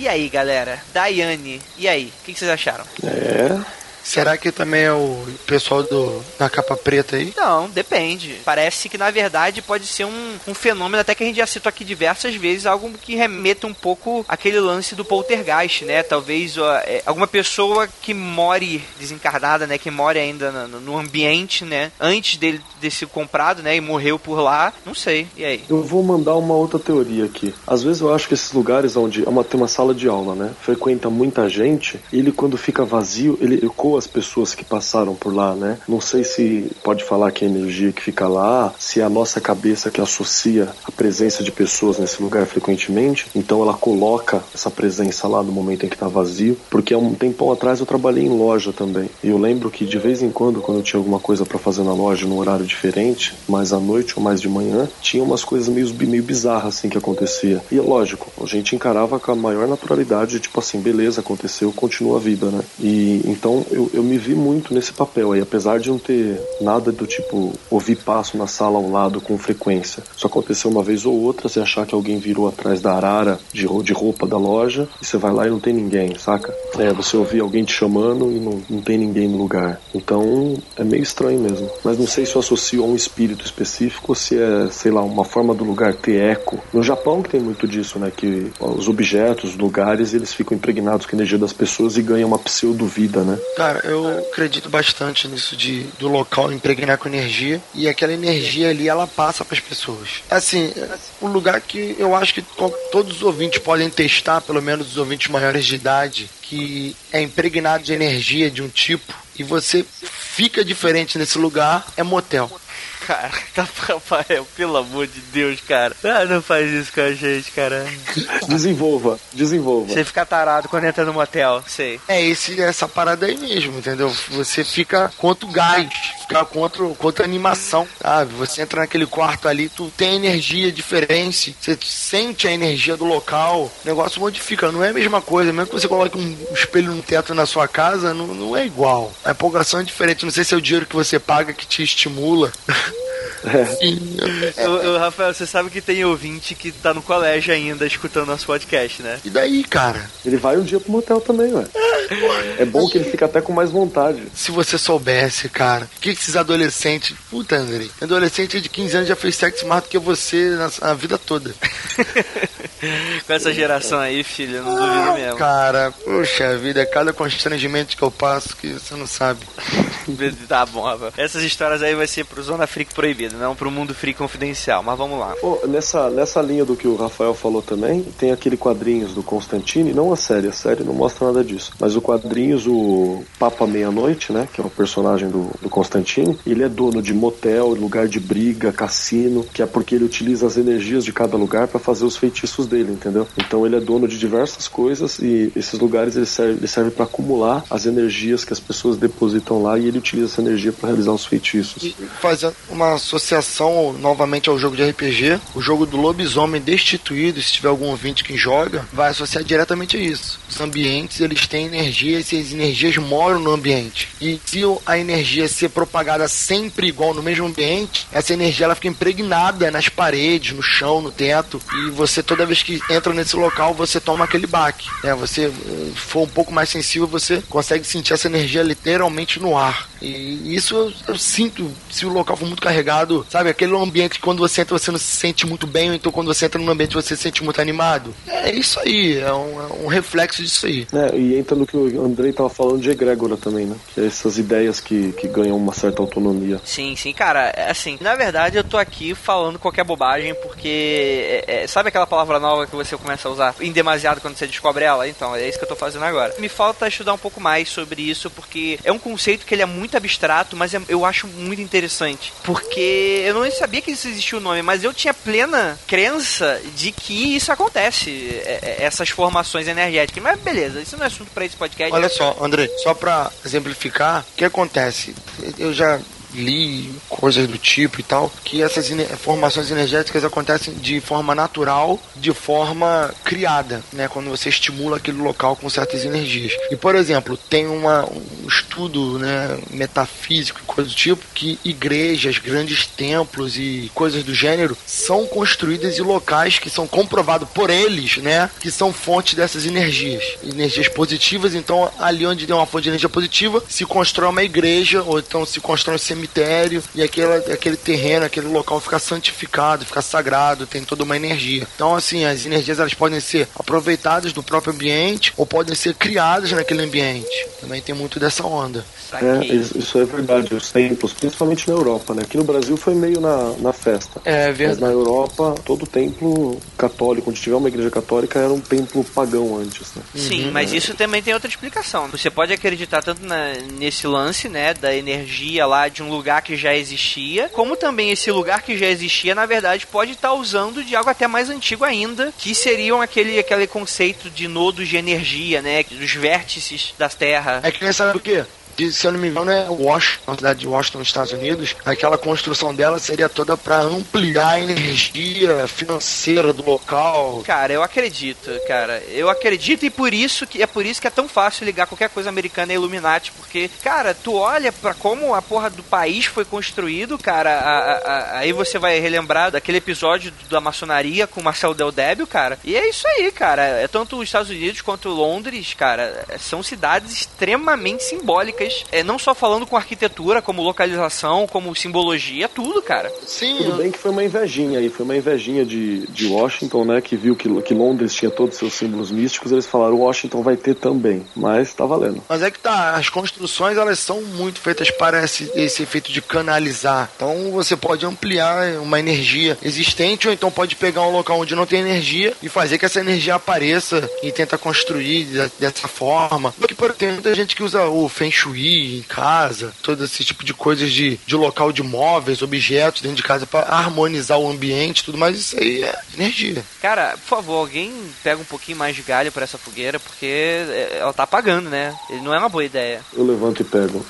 E aí, galera? Daiane, e aí? O que, que vocês acharam? É. Será que também é o pessoal do, da capa preta aí? Não, depende. Parece que na verdade pode ser um, um fenômeno até que a gente já citou aqui diversas vezes, algo que remeta um pouco aquele lance do poltergeist, né? Talvez ó, é, alguma pessoa que more desencarnada, né? Que more ainda no, no ambiente, né? Antes dele ter sido comprado, né? E morreu por lá. Não sei. E aí? Eu vou mandar uma outra teoria aqui. Às vezes eu acho que esses lugares onde é uma, tem uma sala de aula, né? Frequenta muita gente, ele quando fica vazio, ele as pessoas que passaram por lá, né? Não sei se pode falar que a energia que fica lá, se é a nossa cabeça que associa a presença de pessoas nesse lugar frequentemente, então ela coloca essa presença lá no momento em que está vazio, porque há um tempão atrás eu trabalhei em loja também. E eu lembro que de vez em quando, quando eu tinha alguma coisa para fazer na loja num horário diferente, mais à noite ou mais de manhã, tinha umas coisas meio, meio bizarras assim que acontecia. E lógico, a gente encarava com a maior naturalidade, tipo assim, beleza, aconteceu, continua a vida, né? E então eu, eu me vi muito nesse papel aí, apesar de não ter nada do tipo ouvir passo na sala ao lado com frequência. Só aconteceu uma vez ou outra, você achar que alguém virou atrás da arara de, de roupa da loja e você vai lá e não tem ninguém, saca? É, você ouvir alguém te chamando e não, não tem ninguém no lugar. Então é meio estranho mesmo. Mas não sei se eu associo a um espírito específico ou se é, sei lá, uma forma do lugar ter eco. No Japão que tem muito disso, né? Que os objetos, os lugares, eles ficam impregnados com a energia das pessoas e ganham uma pseudo-vida, né? Cara, eu acredito bastante nisso de do local impregnar com energia e aquela energia ali ela passa para as pessoas. Assim, um lugar que eu acho que to todos os ouvintes podem testar, pelo menos os ouvintes maiores de idade, que é impregnado de energia de um tipo e você fica diferente nesse lugar, é motel. Cara, tá, Rafael, pelo amor de Deus, cara. Ah, não faz isso com a gente, cara. Desenvolva, desenvolva. Você fica tarado quando entra no motel, sei. É esse, essa parada aí mesmo, entendeu? Você fica contra o gás, contra, contra animação, sabe? Você entra naquele quarto ali, tu tem energia diferente, você sente a energia do local, o negócio modifica, não é a mesma coisa, mesmo que você coloque um espelho no teto na sua casa, não, não é igual. A empolgação é diferente, não sei se é o dinheiro que você paga que te estimula. É. O, o, Rafael, você sabe que tem ouvinte que tá no colégio ainda escutando nosso podcast, né? E daí, cara? Ele vai um dia pro motel também, ué. É, é bom que ele fica até com mais vontade. Se você soubesse, cara, o que esses adolescentes. Puta, André. Adolescente de 15 anos já fez sexo mais do que você na, na vida toda. com essa geração aí, filho, não duvido mesmo. Cara, puxa vida, cada constrangimento que eu passo que você não sabe. tá bom, Rafael. Essas histórias aí vai ser pro Zona Freak Proibida, não pro Mundo Freak Confidencial, mas vamos lá. Oh, nessa, nessa linha do que o Rafael falou também, tem aquele quadrinhos do Constantine, não a série, a série não mostra nada disso, mas o quadrinhos, o Papa Meia-Noite, né, que é o personagem do, do Constantine, ele é dono de motel, lugar de briga, cassino, que é porque ele utiliza as energias de cada lugar para fazer os feitiços dele, entendeu? Então ele é dono de diversas coisas e esses lugares ele serve, ele serve para acumular as energias que as pessoas depositam lá e ele utiliza essa energia para realizar os feitiços. E fazendo uma associação novamente ao jogo de RPG, o jogo do lobisomem destituído, se tiver algum ouvinte que joga, vai associar diretamente a isso. Os ambientes, eles têm energias e as energias moram no ambiente. E se a energia ser propagada sempre igual no mesmo ambiente, essa energia ela fica impregnada nas paredes, no chão, no teto, e você toda vez que entra nesse local, você toma aquele baque. Né? Você eh, for um pouco mais sensível, você consegue sentir essa energia literalmente no ar. E isso eu, eu, sinto se o local for muito carregado, sabe? Aquele ambiente que quando você entra você não se sente muito bem, ou então quando você entra num ambiente você se sente muito animado. É isso aí, é um, é um reflexo disso aí. É, e entra no que o Andrei tava falando de egrégora também, né? Que é essas ideias que, que ganham uma certa autonomia. Sim, sim, cara, é assim, na verdade eu tô aqui falando qualquer bobagem porque é, é, sabe aquela palavra nova que você começa a usar em demasiado quando você descobre ela? Então, é isso que eu tô fazendo agora. Me falta estudar um pouco mais sobre isso porque é um conceito que ele é muito abstrato, mas é, eu acho muito interessante. Porque eu não sabia que isso existia o nome, mas eu tinha plena crença de que isso acontece, é, é, essas formações energéticas. Mas beleza, isso não é assunto para esse podcast. Olha só, André, só para exemplificar, o que acontece? Eu já li coisas do tipo e tal, que essas formações energéticas acontecem de forma natural, de forma criada, né? Quando você estimula aquele local com certas energias. E, por exemplo, tem uma, um estudo né, metafísico e coisa do tipo que igrejas, grandes templos e coisas do gênero são construídas em locais que são comprovados por eles, né? Que são fontes dessas energias. Energias positivas, então ali onde tem uma fonte de energia positiva, se constrói uma igreja, ou então se constrói um cemitério e aquele, aquele terreno, aquele local fica santificado, fica sagrado, tem toda uma energia. Então, assim, as energias elas podem ser aproveitadas do próprio ambiente ou podem ser criadas naquele ambiente. Também tem muito dessa onda. É, isso é verdade, os templos, principalmente na Europa, né? Aqui no Brasil foi meio na, na festa. É verdade. Mas na Europa, todo templo católico, onde tiver uma igreja católica, era um templo pagão antes, né? Sim, uhum, mas é. isso também tem outra explicação. Você pode acreditar tanto na, nesse lance, né, da energia lá de um lugar que já existia, como também esse lugar que já existia, na verdade, pode estar usando de algo até mais antigo ainda, que seriam aquele, aquele conceito de nodos de energia, né, dos vértices das terras. É que nem sabe o quê? Que, se eu não me engano, é Washington, a cidade de Washington, Estados Unidos. Aquela construção dela seria toda para ampliar a energia financeira do local. Cara, eu acredito, cara. Eu acredito e por isso que é por isso que é tão fácil ligar qualquer coisa americana a Illuminati, porque, cara, tu olha para como a porra do país foi construído, cara, a, a, a, aí você vai relembrar daquele episódio da maçonaria com Marcelo Del Débio, cara. E é isso aí, cara. É tanto os Estados Unidos quanto Londres, cara, são cidades extremamente simbólicas é, não só falando com arquitetura, como localização, como simbologia, tudo, cara. Sim. Tudo bem que foi uma invejinha aí, foi uma invejinha de, de Washington, né, que viu que, que Londres tinha todos os seus símbolos místicos, eles falaram Washington vai ter também, mas tá valendo. Mas é que tá, as construções elas são muito feitas para esse, esse efeito de canalizar. Então você pode ampliar uma energia existente ou então pode pegar um local onde não tem energia e fazer que essa energia apareça e tenta construir dessa forma. Porque, por exemplo, tem muita gente que usa o Feng Shui em casa, todo esse tipo de coisas de, de local de móveis, objetos dentro de casa para harmonizar o ambiente tudo mais, isso aí é energia. Cara, por favor, alguém pega um pouquinho mais de galho para essa fogueira, porque é, ela tá apagando, né? Não é uma boa ideia. Eu levanto e pego.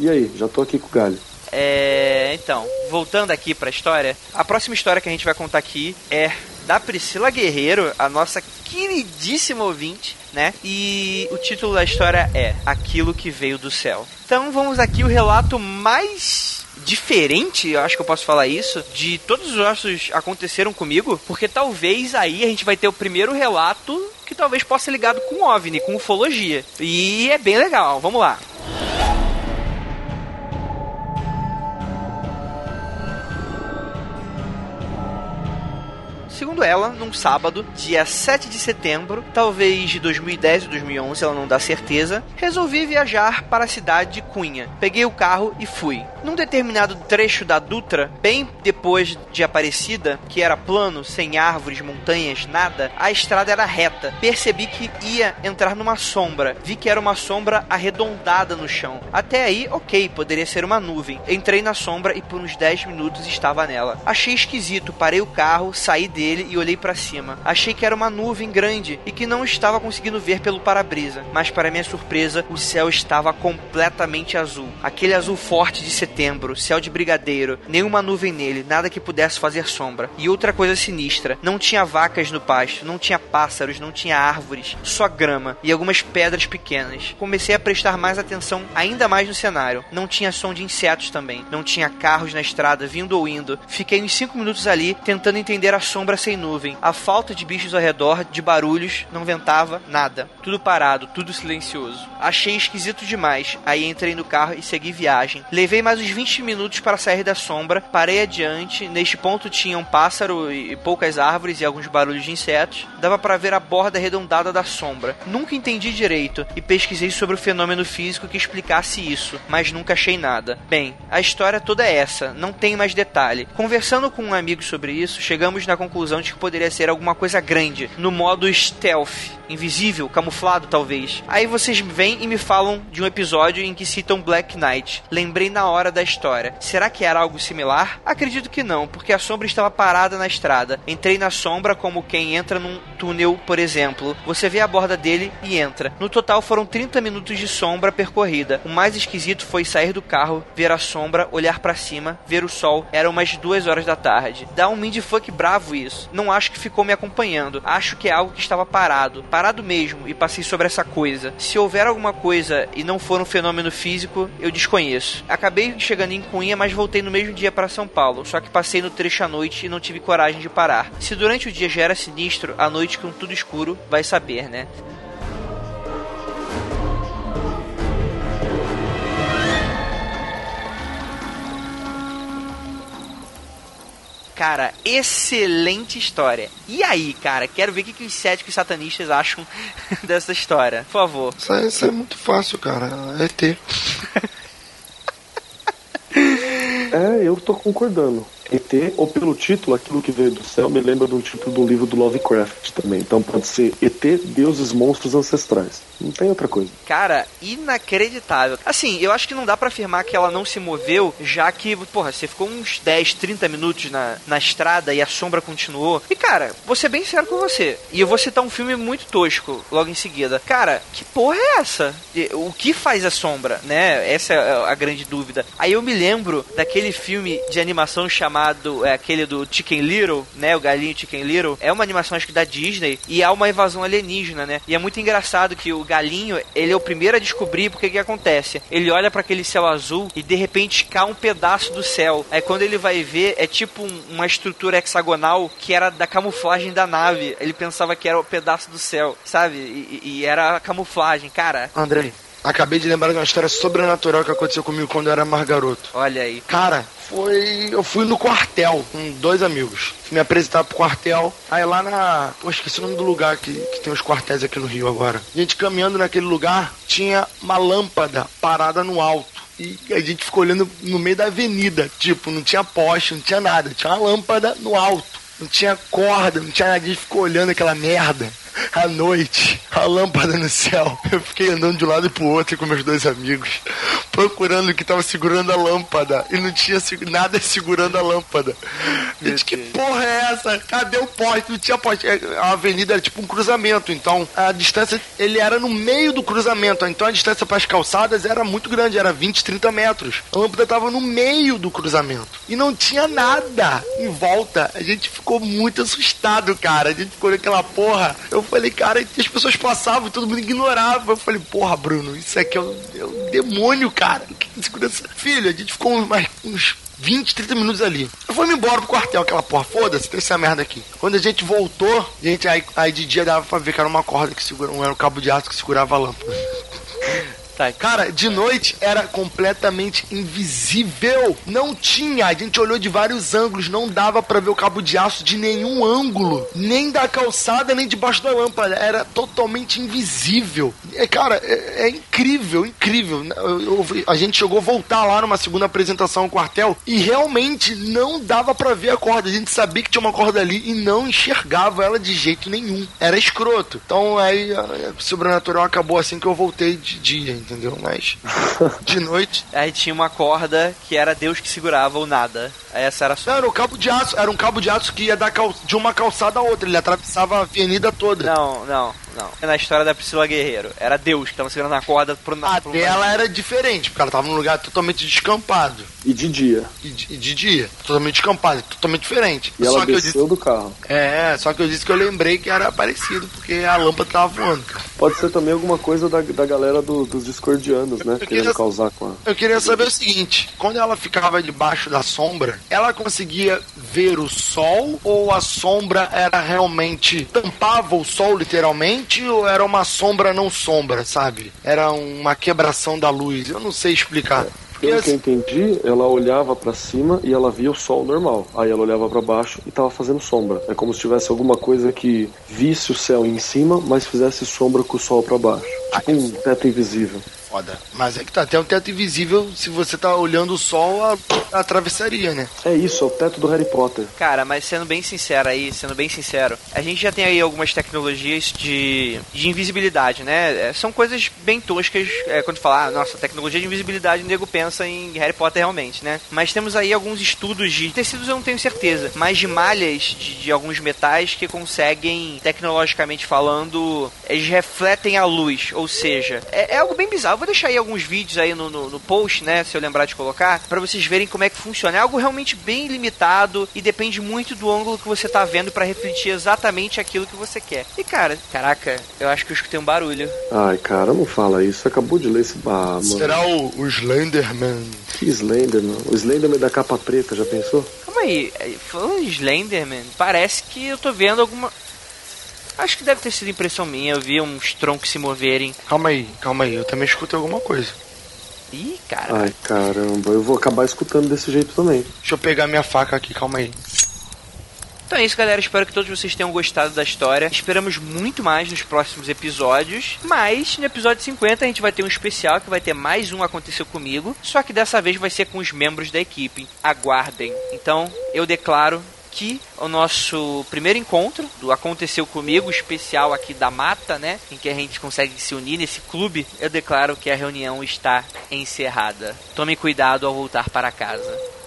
E aí, já tô aqui com o galho. É, então, voltando aqui pra história, a próxima história que a gente vai contar aqui é da Priscila Guerreiro, a nossa queridíssima ouvinte, né? E o título da história é Aquilo que veio do céu. Então vamos aqui o relato mais diferente, eu acho que eu posso falar isso, de todos os nossos aconteceram comigo, porque talvez aí a gente vai ter o primeiro relato que talvez possa ser ligado com OVNI, com ufologia. E é bem legal, vamos lá. Segundo ela, num sábado, dia 7 de setembro, talvez de 2010 ou 2011, ela não dá certeza, resolvi viajar para a cidade de Cunha. Peguei o carro e fui. Num determinado trecho da Dutra, bem depois de Aparecida, que era plano, sem árvores, montanhas, nada, a estrada era reta. Percebi que ia entrar numa sombra. Vi que era uma sombra arredondada no chão. Até aí, ok, poderia ser uma nuvem. Entrei na sombra e por uns 10 minutos estava nela. Achei esquisito, parei o carro, saí dele e olhei para cima. Achei que era uma nuvem grande e que não estava conseguindo ver pelo para-brisa, mas para minha surpresa, o céu estava completamente azul. Aquele azul forte de setembro, céu de brigadeiro, nenhuma nuvem nele, nada que pudesse fazer sombra. E outra coisa sinistra, não tinha vacas no pasto, não tinha pássaros, não tinha árvores, só grama e algumas pedras pequenas. Comecei a prestar mais atenção ainda mais no cenário. Não tinha som de insetos também, não tinha carros na estrada vindo ou indo. Fiquei uns 5 minutos ali tentando entender a sombra sem nuvem. A falta de bichos ao redor, de barulhos, não ventava nada. Tudo parado, tudo silencioso. Achei esquisito demais. Aí entrei no carro e segui viagem. Levei mais uns 20 minutos para sair da sombra. Parei adiante. Neste ponto tinha um pássaro e poucas árvores e alguns barulhos de insetos. Dava para ver a borda arredondada da sombra. Nunca entendi direito e pesquisei sobre o fenômeno físico que explicasse isso, mas nunca achei nada. Bem, a história toda é essa, não tem mais detalhe. Conversando com um amigo sobre isso, chegamos na conclusão conclusão de que poderia ser alguma coisa grande, no modo stealth, invisível, camuflado talvez. Aí vocês vêm e me falam de um episódio em que citam Black Knight. Lembrei na hora da história. Será que era algo similar? Acredito que não, porque a sombra estava parada na estrada. Entrei na sombra como quem entra num túnel, por exemplo. Você vê a borda dele e entra. No total foram 30 minutos de sombra percorrida. O mais esquisito foi sair do carro, ver a sombra, olhar para cima, ver o sol. Era umas duas horas da tarde. Dá um mindfuck bravo isso não acho que ficou me acompanhando. Acho que é algo que estava parado, parado mesmo, e passei sobre essa coisa. Se houver alguma coisa e não for um fenômeno físico, eu desconheço. Acabei chegando em Cunha, mas voltei no mesmo dia para São Paulo, só que passei no trecho à noite e não tive coragem de parar. Se durante o dia já era sinistro, à noite com tudo escuro, vai saber, né? Cara, excelente história. E aí, cara, quero ver o que, que os céticos satanistas acham dessa história. Por favor. Isso é, isso é muito fácil, cara. É ter. é, eu tô concordando. ET, ou pelo título, aquilo que veio do céu, me lembra do título do livro do Lovecraft também. Então pode ser ET, deuses, monstros ancestrais. Não tem outra coisa. Cara, inacreditável. Assim, eu acho que não dá para afirmar que ela não se moveu, já que, porra, você ficou uns 10, 30 minutos na, na estrada e a sombra continuou. E, cara, vou ser bem sério com você. E eu vou citar um filme muito tosco logo em seguida. Cara, que porra é essa? O que faz a sombra, né? Essa é a grande dúvida. Aí eu me lembro daquele filme de animação chamado chamado, é aquele do Chicken Little, né? O galinho Chicken Little. É uma animação, acho que da Disney. E há uma invasão alienígena, né? E é muito engraçado que o galinho, ele é o primeiro a descobrir porque que acontece. Ele olha para aquele céu azul e de repente cai um pedaço do céu. Aí quando ele vai ver, é tipo um, uma estrutura hexagonal que era da camuflagem da nave. Ele pensava que era o pedaço do céu, sabe? E, e era a camuflagem, cara. André, acabei de lembrar de uma história sobrenatural que aconteceu comigo quando eu era mais garoto. Olha aí. Cara, foi. Eu fui no quartel com dois amigos. Fui me apresentar pro quartel. Aí lá na. Pô, esqueci o nome do lugar que, que tem os quartéis aqui no Rio agora. A gente caminhando naquele lugar, tinha uma lâmpada parada no alto. E a gente ficou olhando no meio da avenida. Tipo, não tinha poste, não tinha nada. Tinha uma lâmpada no alto. Não tinha corda, não tinha nada. A gente ficou olhando aquela merda à noite, a lâmpada no céu. Eu fiquei andando de um lado e pro outro com meus dois amigos. procurando o que tava segurando a lâmpada e não tinha nada segurando a lâmpada. Gente, que porra é essa? Cadê o poste? Não tinha poste. É, a avenida era tipo um cruzamento, então a distância, ele era no meio do cruzamento, então a distância para as calçadas era muito grande, era 20, 30 metros. A lâmpada tava no meio do cruzamento e não tinha nada em volta. A gente ficou muito assustado, cara. A gente ficou naquela porra. Eu falei, cara, as pessoas passavam todo mundo ignorava. Eu falei, porra, Bruno, isso aqui é um, é um demônio, cara. Que segurança. Filho, a gente ficou mais uns 20, 30 minutos ali. Eu fui embora pro quartel, aquela porra, foda-se, tem essa merda aqui. Quando a gente voltou, gente, aí, aí de dia dava pra ver que era uma corda que segurava, era um cabo de aço que segurava a lâmpada. Tá. Cara, de noite era completamente invisível. Não tinha. A gente olhou de vários ângulos, não dava para ver o cabo de aço de nenhum ângulo, nem da calçada, nem debaixo da lâmpada. Era totalmente invisível. É, cara, é, é incrível, incrível. Eu, eu, a gente chegou a voltar lá numa segunda apresentação no quartel e realmente não dava para ver a corda. A gente sabia que tinha uma corda ali e não enxergava ela de jeito nenhum. Era escroto. Então aí sobrenatural acabou assim que eu voltei de dia entendeu? Mas de noite. Aí tinha uma corda que era Deus que segurava ou nada. Essa era só. Não, era um cabo de aço, era um cabo de aço que ia da cal... de uma calçada a outra, ele atravessava a avenida toda. Não, não, não. É na história da Priscila Guerreiro. Era Deus que tava segurando a corda pro A pro dela era diferente, porque ela tava num lugar totalmente descampado. E de dia. E de, e de dia. Totalmente descampado, totalmente diferente. E só ela que desceu eu disse... do carro. É, só que eu disse que eu lembrei que era parecido, porque a lâmpada tava voando, cara. Pode ser também alguma coisa da, da galera do, dos discordianos, né? Eu querendo queria, causar com a... Eu queria saber o seguinte, quando ela ficava debaixo da sombra, ela conseguia ver o sol ou a sombra era realmente tampava o sol literalmente ou era uma sombra não sombra, sabe? Era uma quebração da luz. Eu não sei explicar. É. Pelo que eu entendi, ela olhava para cima e ela via o sol normal. Aí ela olhava para baixo e tava fazendo sombra. É como se tivesse alguma coisa que visse o céu em cima, mas fizesse sombra com o sol para baixo. Tipo um teto invisível foda. Mas é que tá até um teto invisível, se você tá olhando o sol, a, a atravessaria, né? É isso, é o teto do Harry Potter. Cara, mas sendo bem sincero aí, sendo bem sincero, a gente já tem aí algumas tecnologias de, de invisibilidade, né? É, são coisas bem toscas, é, quando fala, ah, nossa, tecnologia de invisibilidade, o nego pensa em Harry Potter realmente, né? Mas temos aí alguns estudos de tecidos, eu não tenho certeza, mas de malhas de, de alguns metais que conseguem, tecnologicamente falando, eles refletem a luz, ou seja, é, é algo bem bizarro vou deixar aí alguns vídeos aí no, no, no post, né? Se eu lembrar de colocar, para vocês verem como é que funciona. É algo realmente bem limitado e depende muito do ângulo que você tá vendo para refletir exatamente aquilo que você quer. E cara, caraca, eu acho que eu escutei um barulho. Ai, cara, não fala isso. Você acabou de ler esse bar, mano. Será o, o Slenderman? Que Slenderman? O Slenderman da capa preta, já pensou? Calma aí, falando de Slenderman, parece que eu tô vendo alguma. Acho que deve ter sido impressão minha, eu vi uns troncos se moverem. Calma aí, calma aí, eu também escutei alguma coisa. Ih, cara. Ai, caramba, eu vou acabar escutando desse jeito também. Deixa eu pegar minha faca aqui, calma aí. Então é isso, galera. Espero que todos vocês tenham gostado da história. Esperamos muito mais nos próximos episódios. Mas no episódio 50 a gente vai ter um especial que vai ter mais um Aconteceu Comigo. Só que dessa vez vai ser com os membros da equipe. Aguardem. Então eu declaro que o nosso primeiro encontro do Aconteceu Comigo, especial aqui da Mata, né? Em que a gente consegue se unir nesse clube, eu declaro que a reunião está encerrada. Tome cuidado ao voltar para casa.